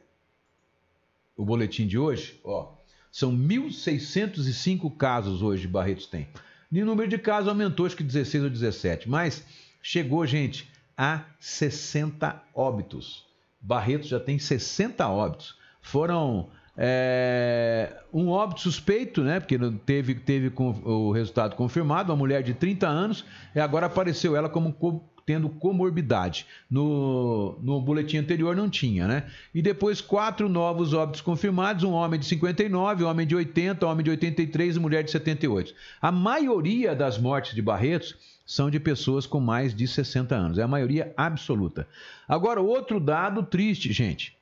C: o boletim de hoje. Ó, são 1.605 casos hoje Barretos tem. E o número de casos aumentou, acho que 16 ou 17, mas chegou, gente, a 60 óbitos. Barretos já tem 60 óbitos. Foram é, um óbito suspeito, né? Porque teve, teve o resultado confirmado, uma mulher de 30 anos, e agora apareceu ela como co- tendo comorbidade. No, no boletim anterior não tinha, né? E depois quatro novos óbitos confirmados: um homem de 59, um homem de 80, um homem de 83 e mulher de 78. A maioria das mortes de Barretos são de pessoas com mais de 60 anos. É a maioria absoluta. Agora, outro dado triste, gente.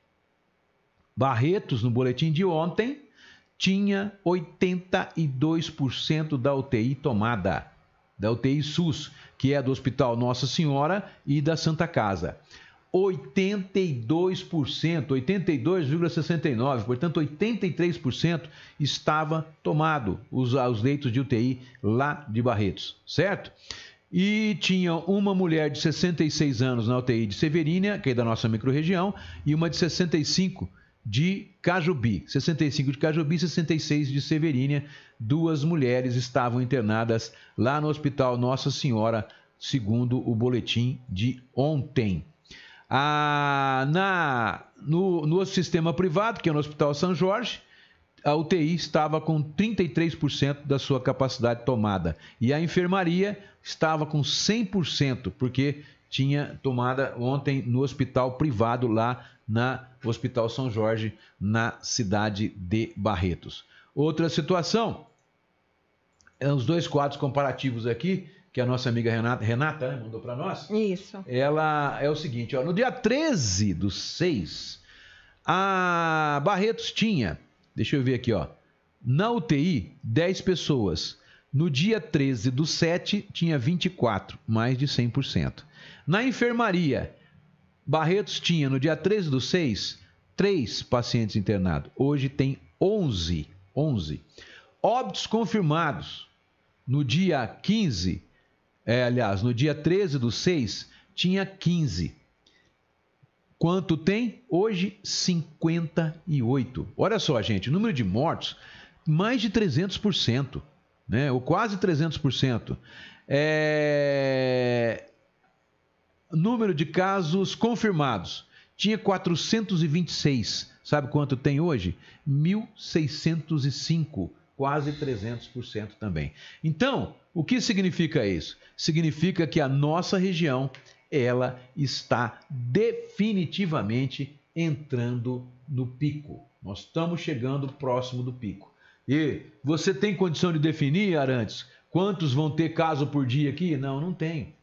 C: Barretos, no boletim de ontem, tinha 82% da UTI tomada, da UTI SUS, que é do Hospital Nossa Senhora e da Santa Casa. 82%, 82,69%, portanto 83% estava tomado os, os leitos de UTI lá de Barretos, certo? E tinha uma mulher de 66 anos na UTI de Severínia, que é da nossa microrregião, e uma de 65 de Cajubi. 65 de Cajubi, 66 de Severínia. Duas mulheres estavam internadas lá no Hospital Nossa Senhora, segundo o boletim de ontem. Ah, na, no, no sistema privado, que é no Hospital São Jorge, a UTI estava com 33% da sua capacidade tomada e a enfermaria estava com 100%, porque tinha tomada ontem no hospital privado lá na Hospital São Jorge, na cidade de Barretos. Outra situação, é os dois quadros comparativos aqui, que a nossa amiga Renata, Renata né, mandou para nós.
E: Isso.
C: Ela é o seguinte, ó, no dia 13 do 6, a Barretos tinha, deixa eu ver aqui, ó, na UTI, 10 pessoas. No dia 13 do 7, tinha 24, mais de 100%. Na enfermaria, Barretos tinha no dia 13 do 6, 3 pacientes internados. Hoje tem 11. 11. Óbitos confirmados. No dia 15, é, aliás, no dia 13 do 6, tinha 15. Quanto tem? Hoje, 58. Olha só, gente, número de mortos, mais de 300%, né? ou quase 300%. É... Número de casos confirmados, tinha 426. Sabe quanto tem hoje? 1.605, quase 300% também. Então, o que significa isso? Significa que a nossa região ela está definitivamente entrando no pico. Nós estamos chegando próximo do pico. E você tem condição de definir, Arantes, quantos vão ter caso por dia aqui? Não, não tenho.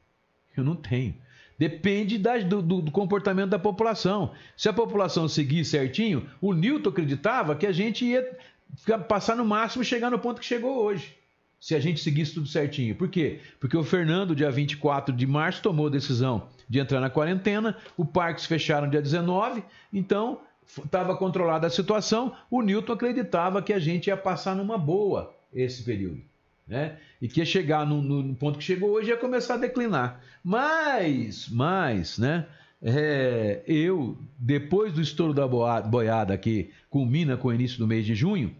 C: Eu não tenho. Depende do, do, do, comportamento da população. Se a população seguir certinho, o Newton acreditava que a gente ia passar no máximo e chegar no ponto que chegou hoje se a gente seguisse tudo certinho. Por quê? Porque o Fernando, dia 24 de março, tomou a decisão de entrar na quarentena, o parques fecharam dia 19, então estava controlada a situação. O Newton acreditava que a gente ia passar numa boa esse período. Né? E que ia chegar no, no ponto que chegou hoje ia começar a declinar. Mas, mas, né? É, eu, depois do estouro da boiada que culmina com o início do mês de junho,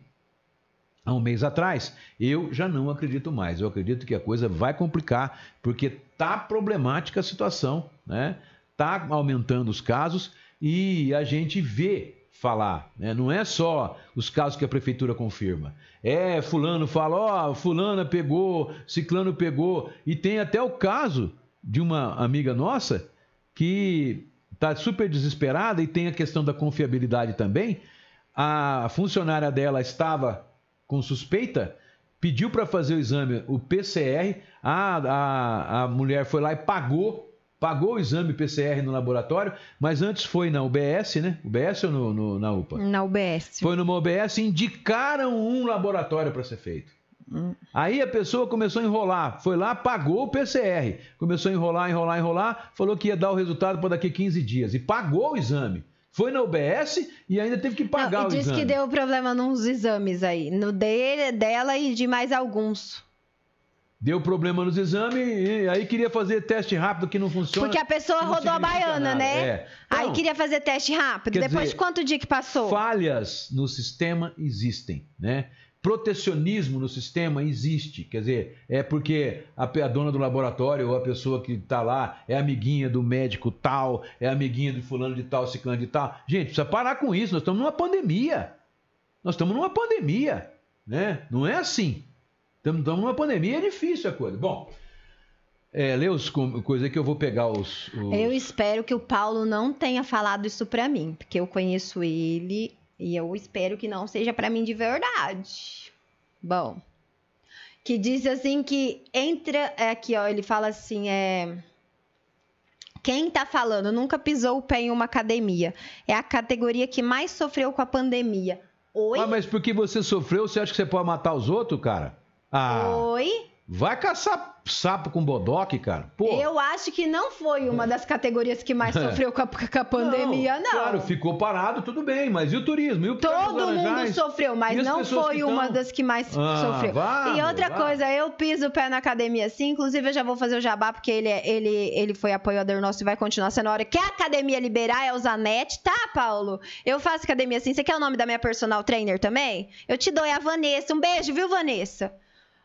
C: há um mês atrás, eu já não acredito mais. Eu acredito que a coisa vai complicar, porque tá problemática a situação, né? Tá aumentando os casos e a gente vê falar, né? Não é só os casos que a prefeitura confirma. É, fulano fala, ó, oh, fulana pegou, ciclano pegou, e tem até o caso de uma amiga nossa que está super desesperada e tem a questão da confiabilidade também. A funcionária dela estava com suspeita, pediu para fazer o exame, o PCR, a, a, a mulher foi lá e pagou, pagou o exame PCR no laboratório, mas antes foi na UBS, né? UBS ou no, no, na UPA?
E: Na UBS.
C: Foi numa UBS e indicaram um laboratório para ser feito. Hum. Aí a pessoa começou a enrolar, foi lá, pagou o PCR, começou a enrolar, enrolar, enrolar, falou que ia dar o resultado para daqui 15 dias e pagou o exame. Foi na UBS e ainda teve que pagar Não,
E: o
C: exame.
E: Diz que deu problema nos exames aí, no dele, dela e de mais alguns.
C: Deu problema nos exames e aí queria fazer teste rápido que não funciona.
E: Porque a pessoa rodou a baiana, nada. né? É. Então, aí queria fazer teste rápido. Depois dizer, de quanto dia que passou?
C: Falhas no sistema existem, né? protecionismo no sistema existe. Quer dizer, é porque a, a dona do laboratório ou a pessoa que está lá é amiguinha do médico tal, é amiguinha do fulano de tal, ciclano de tal. Gente, precisa parar com isso. Nós estamos numa pandemia. Nós estamos numa pandemia. Né? Não é assim. Estamos, numa pandemia, é difícil a coisa. Bom, é, lê os coisas que eu vou pegar os, os,
E: Eu espero que o Paulo não tenha falado isso para mim, porque eu conheço ele e eu espero que não seja para mim de verdade. Bom, que diz assim que entra é aqui, ó, ele fala assim, é quem tá falando nunca pisou o pé em uma academia. É a categoria que mais sofreu com a pandemia. Oi?
C: Ah, mas porque você sofreu, você acha que você pode matar os outros, cara?
E: Ah. Oi?
C: Vai caçar sapo com bodoque, cara. Pô.
E: Eu acho que não foi uma das categorias que mais sofreu com a, com a pandemia, não.
C: Claro, ficou parado, tudo bem, mas e o turismo? E o
E: Todo mundo sofreu, mas não foi uma
C: tão...
E: das que mais
C: ah,
E: sofreu.
C: Vá,
E: e outra
C: vá.
E: coisa, eu piso o pé na academia sim, inclusive eu já vou fazer o jabá, porque ele, é- ele, ele foi apoiador nosso e vai continuar sendo a hora que a academia liberar, é o Zanetti, tá, Paulo? Eu faço academia assim, você quer o nome da minha personal trainer também? Eu te dou, é a Vanessa, um beijo, viu, Vanessa?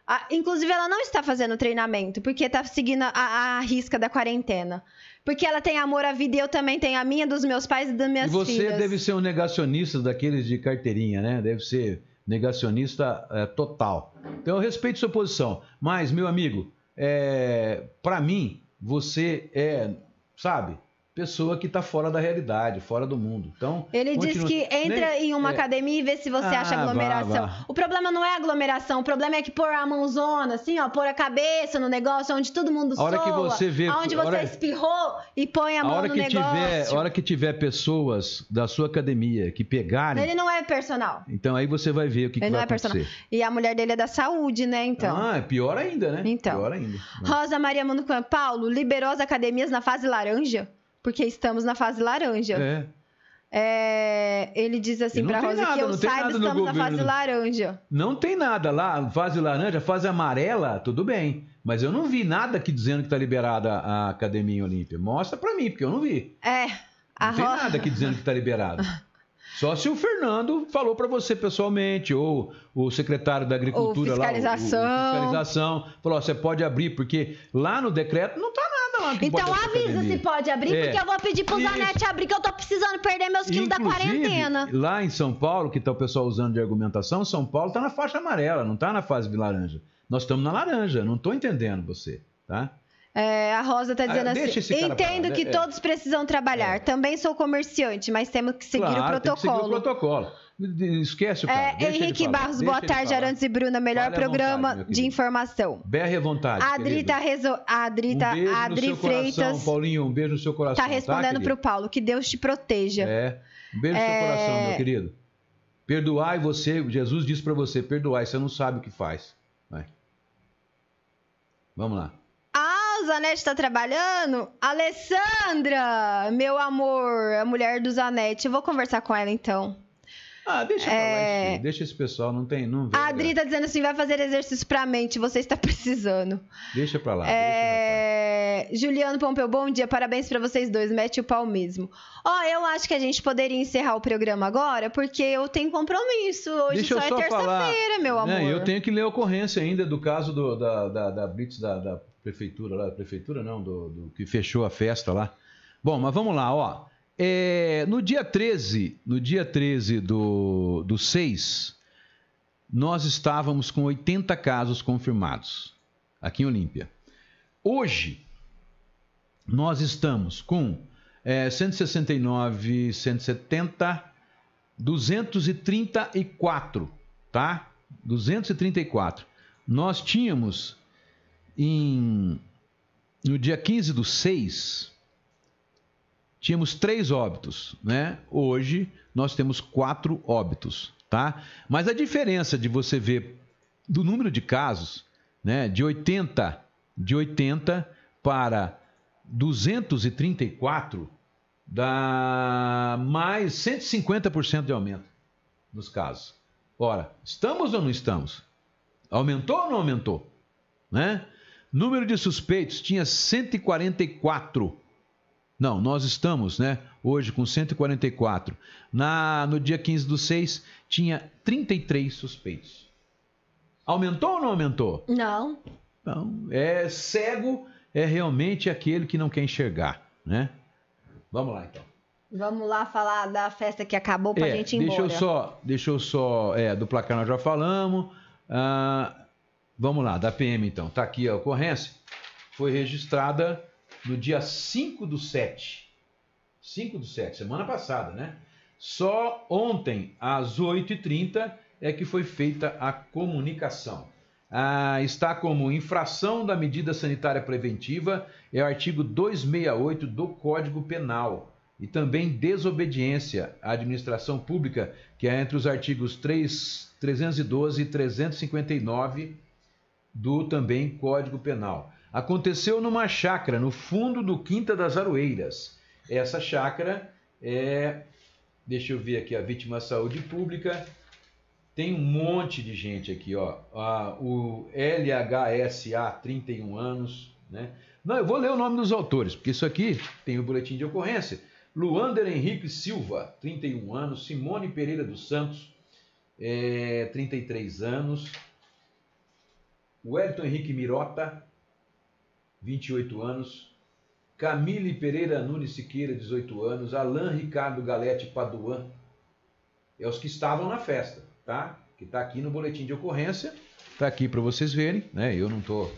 E: Ah, inclusive, ela não está fazendo treinamento, porque tá seguindo a, a risca da quarentena. Porque ela tem amor à vida e eu também tenho a minha, dos meus pais e das minhas
C: E você
E: filhas.
C: deve ser um negacionista daqueles de carteirinha, né? Deve ser negacionista é, total. Então eu respeito sua posição. Mas, meu amigo, é, para mim, você é, sabe, pessoa que tá fora da realidade, fora do mundo. Então,
E: Ele diz que entra
C: Nem-
E: em uma
C: é.
E: academia e vê se você
C: Ah,
E: acha
C: vá,
E: aglomeração.
C: vá.
E: O problema não é aglomeração, o problema é que pôr a mãozona, assim, ó, pôr a cabeça no negócio onde todo mundo
C: A hora que
E: soa,
C: você vê-
E: onde você
C: hora-
E: espirrou e põe a
C: A
E: mão
C: hora
E: no
C: que
E: negócio.
C: tiver, a hora que tiver pessoas da sua academia que pegarem,
E: Ele não é personal.
C: então aí você vai ver o que, que
E: Ele não
C: vai
E: é personal.
C: acontecer.
E: E a mulher dele é da saúde, né, então.
C: Ah, é pior ainda, né?
E: Então.
C: Pior ainda.
E: Rosa Maria Manucan, Paulo, liberou as academias na fase laranja? Porque estamos na fase laranja.
C: É.
E: É, ele diz assim
C: tem
E: Rosa
C: nada,
E: que eu saiba, estamos na fase laranja.
C: Não tem nada lá, fase laranja, fase amarela, tudo bem. Mas eu não vi nada aqui dizendo que tá liberada a Academia Olímpia. Mostra pra mim, porque eu não vi.
E: É.
C: Não tem nada aqui dizendo que tá liberado. Só se o Fernando falou pra você pessoalmente, ou o secretário da Agricultura
E: Ou
C: lá, o- o-
E: fiscalização.
C: o fiscalização, falou, ó, você pode abrir, porque lá no decreto não tá nada lá
E: Então avisa se pode abrir,
C: É.
E: porque eu vou pedir pro
C: Isso.
E: Zanetti abrir, que eu tô precisando perder meus quilos da quarentena.
C: Lá em São Paulo, que tá o pessoal usando de argumentação, São Paulo tá na faixa amarela, não tá na fase de laranja. Nós estamos na laranja, não tô entendendo você, tá?
E: É, a Rosa tá dizendo
C: Ah,
E: assim: entendo
C: né?
E: que
C: É.
E: todos precisam trabalhar. Também sou comerciante, mas temos que seguir
C: Claro,
E: o
C: tem que seguir
E: protocolo.
C: o protocolo. Esquece o cara.
E: É,
C: deixa ele
E: Henrique Barros, boa tarde. Arantes e Bruna, melhor
C: Fale
E: programa
C: vontade,
E: de informação.
C: Berre à vontade.
E: A Adri,
C: querido.
E: tá reso... a Adri, tá...
C: um no
E: Adri Freitas
C: coração, Paulinho, um beijo no seu coração.
E: tá respondendo
C: querido?
E: pro Paulo. Que Deus te proteja.
C: É. Um beijo no
E: É.
C: seu coração, meu querido. Perdoai você, Jesus disse pra você, perdoai, você não sabe o que faz. Vai. Vamos lá.
E: Ah, o Zanetti tá trabalhando? Alessandra, meu amor, a mulher do Zanetti. Eu vou conversar com ela então.
C: Ah, deixa pra
E: É.
C: lá, deixa esse pessoal, não tem, não vê.
E: A Adri tá dizendo assim: vai fazer exercício pra mente, você está precisando.
C: Deixa pra lá. deixa,
E: É... Juliano Pompeu, bom dia, parabéns pra vocês dois, mete o pau mesmo. Ó, eu acho que a gente poderia encerrar o programa agora, porque eu tenho compromisso. Hoje
C: Deixa
E: só é
C: só falar.
E: terça-feira, meu amor.
C: Né, eu tenho que ler a ocorrência ainda do caso do- da, da, da Blitz da, da prefeitura lá, da prefeitura não, do, do que fechou a festa lá. Bom, mas vamos lá, ó. É, no dia 13, no dia 13 do, do 6, nós estávamos com 80 casos confirmados aqui em Olímpia. Hoje, nós estamos com é, 169, 170, 234, tá? 234. Nós tínhamos em no dia 15 do 6 tínhamos três óbitos, né? Hoje nós temos quatro óbitos, tá? Mas a diferença de você ver do número de casos, né, de 80 de 80 para 234 dá mais 150% de aumento nos casos. Ora, estamos ou não estamos? Aumentou ou não aumentou? Né? Número de suspeitos tinha 144. Não, nós estamos, né, hoje com 144. Na no dia 15 do 6 tinha 33 suspeitos. Aumentou ou não aumentou?
E: Não.
C: Não, é cego é realmente aquele que não quer enxergar, né? Vamos lá então.
E: Vamos lá falar da festa que acabou pra
C: É,
E: gente ir
C: deixa
E: embora.
C: eu só, deixa eu só, é, do placar nós já falamos. Ah, vamos lá, da PM então. Tá aqui a ocorrência. Foi registrada no dia 5 do 7. 5 do 7, semana passada, né? Só ontem, às 8h30, é que foi feita a comunicação. Ah, está como infração da medida sanitária preventiva, é o artigo 268 do Código Penal. E também desobediência à administração pública, que é entre os artigos 3, 312 e 359 do também Código Penal. Aconteceu numa chácara no fundo do Quinta das Aroeiras. Essa chácara é, deixa eu ver aqui, a vítima saúde pública. Tem um monte de gente aqui, ó. Ah, o LHSA, 31 anos, né? Não, eu vou ler o nome dos autores, porque isso aqui tem o boletim de ocorrência. Luander Henrique Silva, 31 anos. Simone Pereira dos Santos, é, 33 anos. Wellington Henrique Mirota, 28 anos. Camille Pereira Nunes Siqueira, 18 anos. Alain Ricardo Galete Paduan. É os que estavam na festa, tá? Que está aqui no boletim de ocorrência. Está aqui para vocês verem, né? Eu não tô,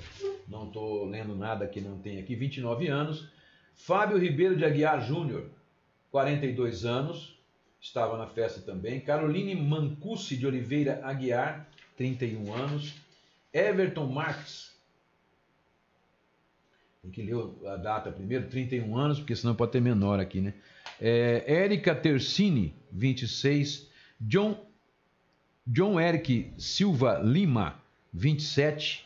C: não tô lendo nada que não tem aqui. 29 anos. Fábio Ribeiro de Aguiar Júnior, 42 anos. Estava na festa também. Caroline Mancucci de Oliveira Aguiar, 31 anos. Everton Marques, tem que ler a data primeiro, 31 anos, porque senão pode ter menor aqui, né? É, Érica Tercini, 26. John, John Eric Silva Lima, 27.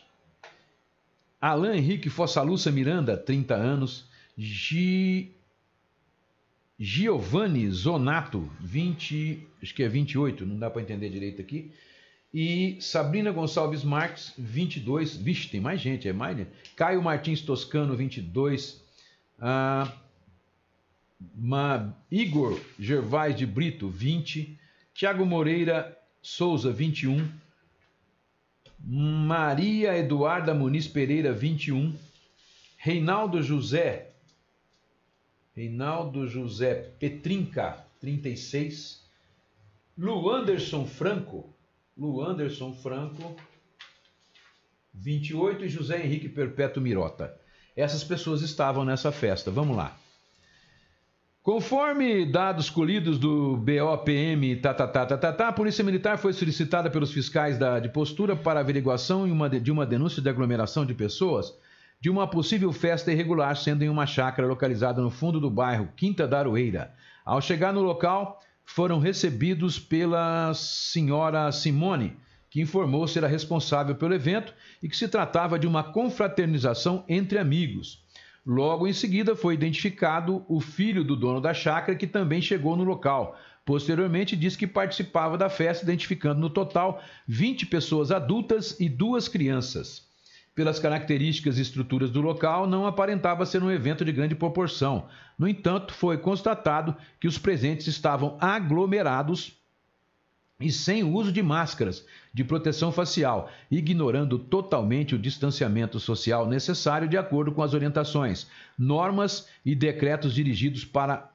C: Alain Henrique Fossalussa Miranda, 30 anos. Gi... Giovanni Zonato, 20, acho que é 28, não dá para entender direito aqui. E Sabrina Gonçalves Marques, 22. Vixe, tem mais gente, é mais, né? Caio Martins Toscano, 22. Ah, Ma, Igor Gervais de Brito, 20. Tiago Moreira Souza, 21. Maria Eduarda Muniz Pereira, 21. Reinaldo José. Reinaldo José Petrinca, 36. Luanderson Franco, Lu Anderson Franco, 28, e José Henrique Perpétuo Mirota. Essas pessoas estavam nessa festa. Vamos lá. Conforme dados colhidos do BOPM, tá, tá, tá, tá, tá, tá, a Polícia Militar foi solicitada pelos fiscais da, de postura para averiguação uma de, uma denúncia de aglomeração de pessoas de uma possível festa irregular, sendo em uma chácara localizada no fundo do bairro Quinta da Aroeira. Ao chegar no local, foram recebidos pela senhora Simone, que informou ser a responsável pelo evento e que se tratava de uma confraternização entre amigos. Logo em seguida foi identificado o filho do dono da chácara, que também chegou no local. Posteriormente, disse que participava da festa, identificando no total 20 pessoas adultas e duas crianças pelas características e estruturas do local, não aparentava ser um evento de grande proporção. No entanto, foi constatado que os presentes estavam aglomerados e sem uso de máscaras de proteção facial, ignorando totalmente o distanciamento social necessário de acordo com as orientações, normas e decretos dirigidos para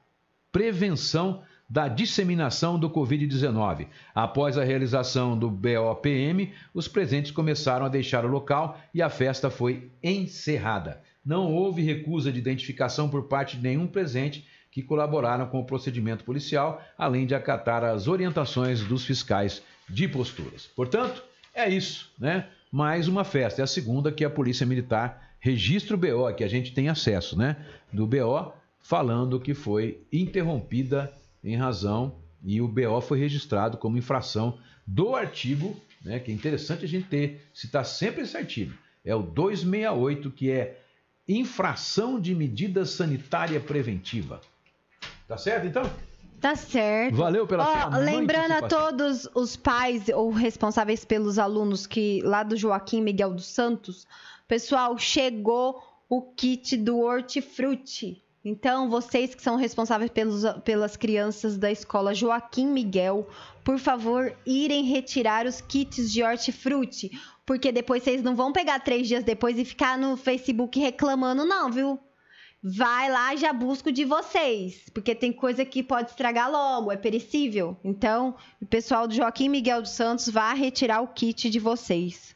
C: prevenção da disseminação do Covid-19. Após a realização do BOPM, os presentes começaram a deixar o local e a festa foi encerrada. Não houve recusa de identificação por parte de nenhum presente que colaboraram com o procedimento policial, além de acatar as orientações dos fiscais de posturas. Portanto, é isso, né? Mais uma festa. É a segunda que a Polícia Militar registra o BO, que a gente tem acesso, né? Do BO, falando que foi interrompida em razão e o BO foi registrado como infração do artigo, né, que é interessante a gente ter, citar sempre esse artigo, é o 268, que é infração de medida sanitária preventiva. Tá certo então?
E: Tá certo.
C: Valeu pela sua
E: Lembrando a todos os pais ou responsáveis pelos alunos que lá do Joaquim Miguel dos Santos, pessoal, chegou o kit do Hortifruti. Então, vocês que são responsáveis pelos, pelas crianças da escola Joaquim Miguel, por favor, irem retirar os kits de hortifruti, porque depois vocês não vão pegar três dias depois e ficar no Facebook reclamando, não, viu? Vai lá já busca o de vocês, porque tem coisa que pode estragar logo, é perecível. Então, o pessoal do Joaquim Miguel dos Santos vá retirar o kit de vocês.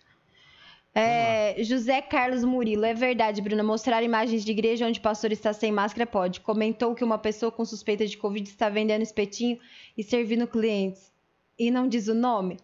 E: É, José Carlos Murilo, é verdade, Bruna. Mostrar imagens de igreja onde o pastor está sem máscara pode. Comentou que uma pessoa com suspeita de Covid está vendendo espetinho e servindo clientes. E não diz o nome?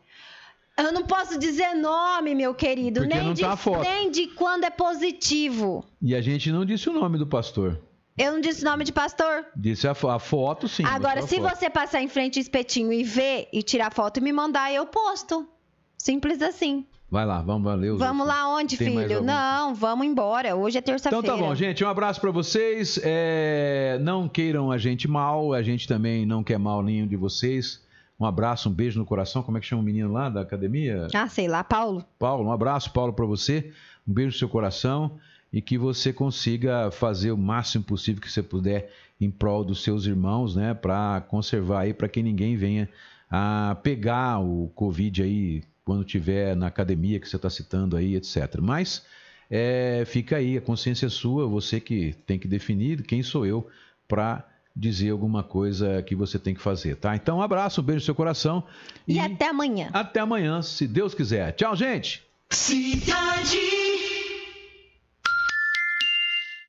E: Eu não posso dizer nome, meu querido.
C: Porque
E: Nem de,
C: tá
E: nem de quando é positivo.
C: E a gente não disse o nome do pastor.
E: Eu não disse nome de pastor.
C: Disse a, a foto, sim.
E: Agora, se
C: foto.
E: você passar em frente ao espetinho e ver e tirar foto e me mandar, eu posto. Simples assim.
C: Vai lá, vamos os
E: Vamos
C: outros.
E: lá onde,
C: Tem
E: filho? Não, vamos embora. Hoje é
C: Então
E: terça-feira.
C: tá bom, gente. Um abraço pra vocês. É, Não queiram a gente mal, a gente também não quer mal nenhum de vocês. Um abraço, um beijo no coração. Como é que chama o menino lá da academia?
E: Ah, sei lá, Paulo.
C: Paulo, um abraço, Paulo, pra você. Um beijo no seu coração e que você consiga fazer o máximo possível que você puder em prol dos seus irmãos, né, Pra conservar aí, pra que ninguém venha a pegar o Covid aí quando tiver na academia que você está citando aí, etc. Mas é, fica aí, a consciência é sua, você que tem que definir quem sou eu para dizer alguma coisa que você tem que fazer, tá? Então, um abraço, um beijo no seu coração
E: E, até amanhã.
C: até amanhã, se Deus quiser. Tchau, gente!
F: Cidade.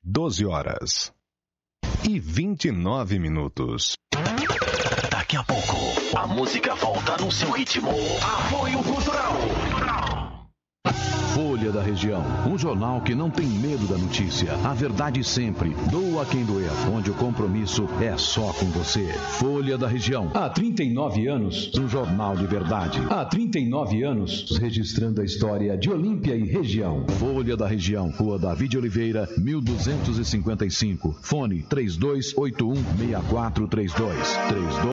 A: 12 horas e 29 minutos.
F: Daqui a pouco, a música volta no seu ritmo. Apoio Cultural.
G: Folha da Região, um jornal que não tem medo da notícia. A verdade sempre. Doa quem doer, onde o compromisso é só com você. Folha da Região. Há 39 anos, um jornal de verdade. Há 39 anos, registrando a história de Olímpia e região. Folha da Região, Rua David Oliveira, 1255. Fone 3281 6432. 32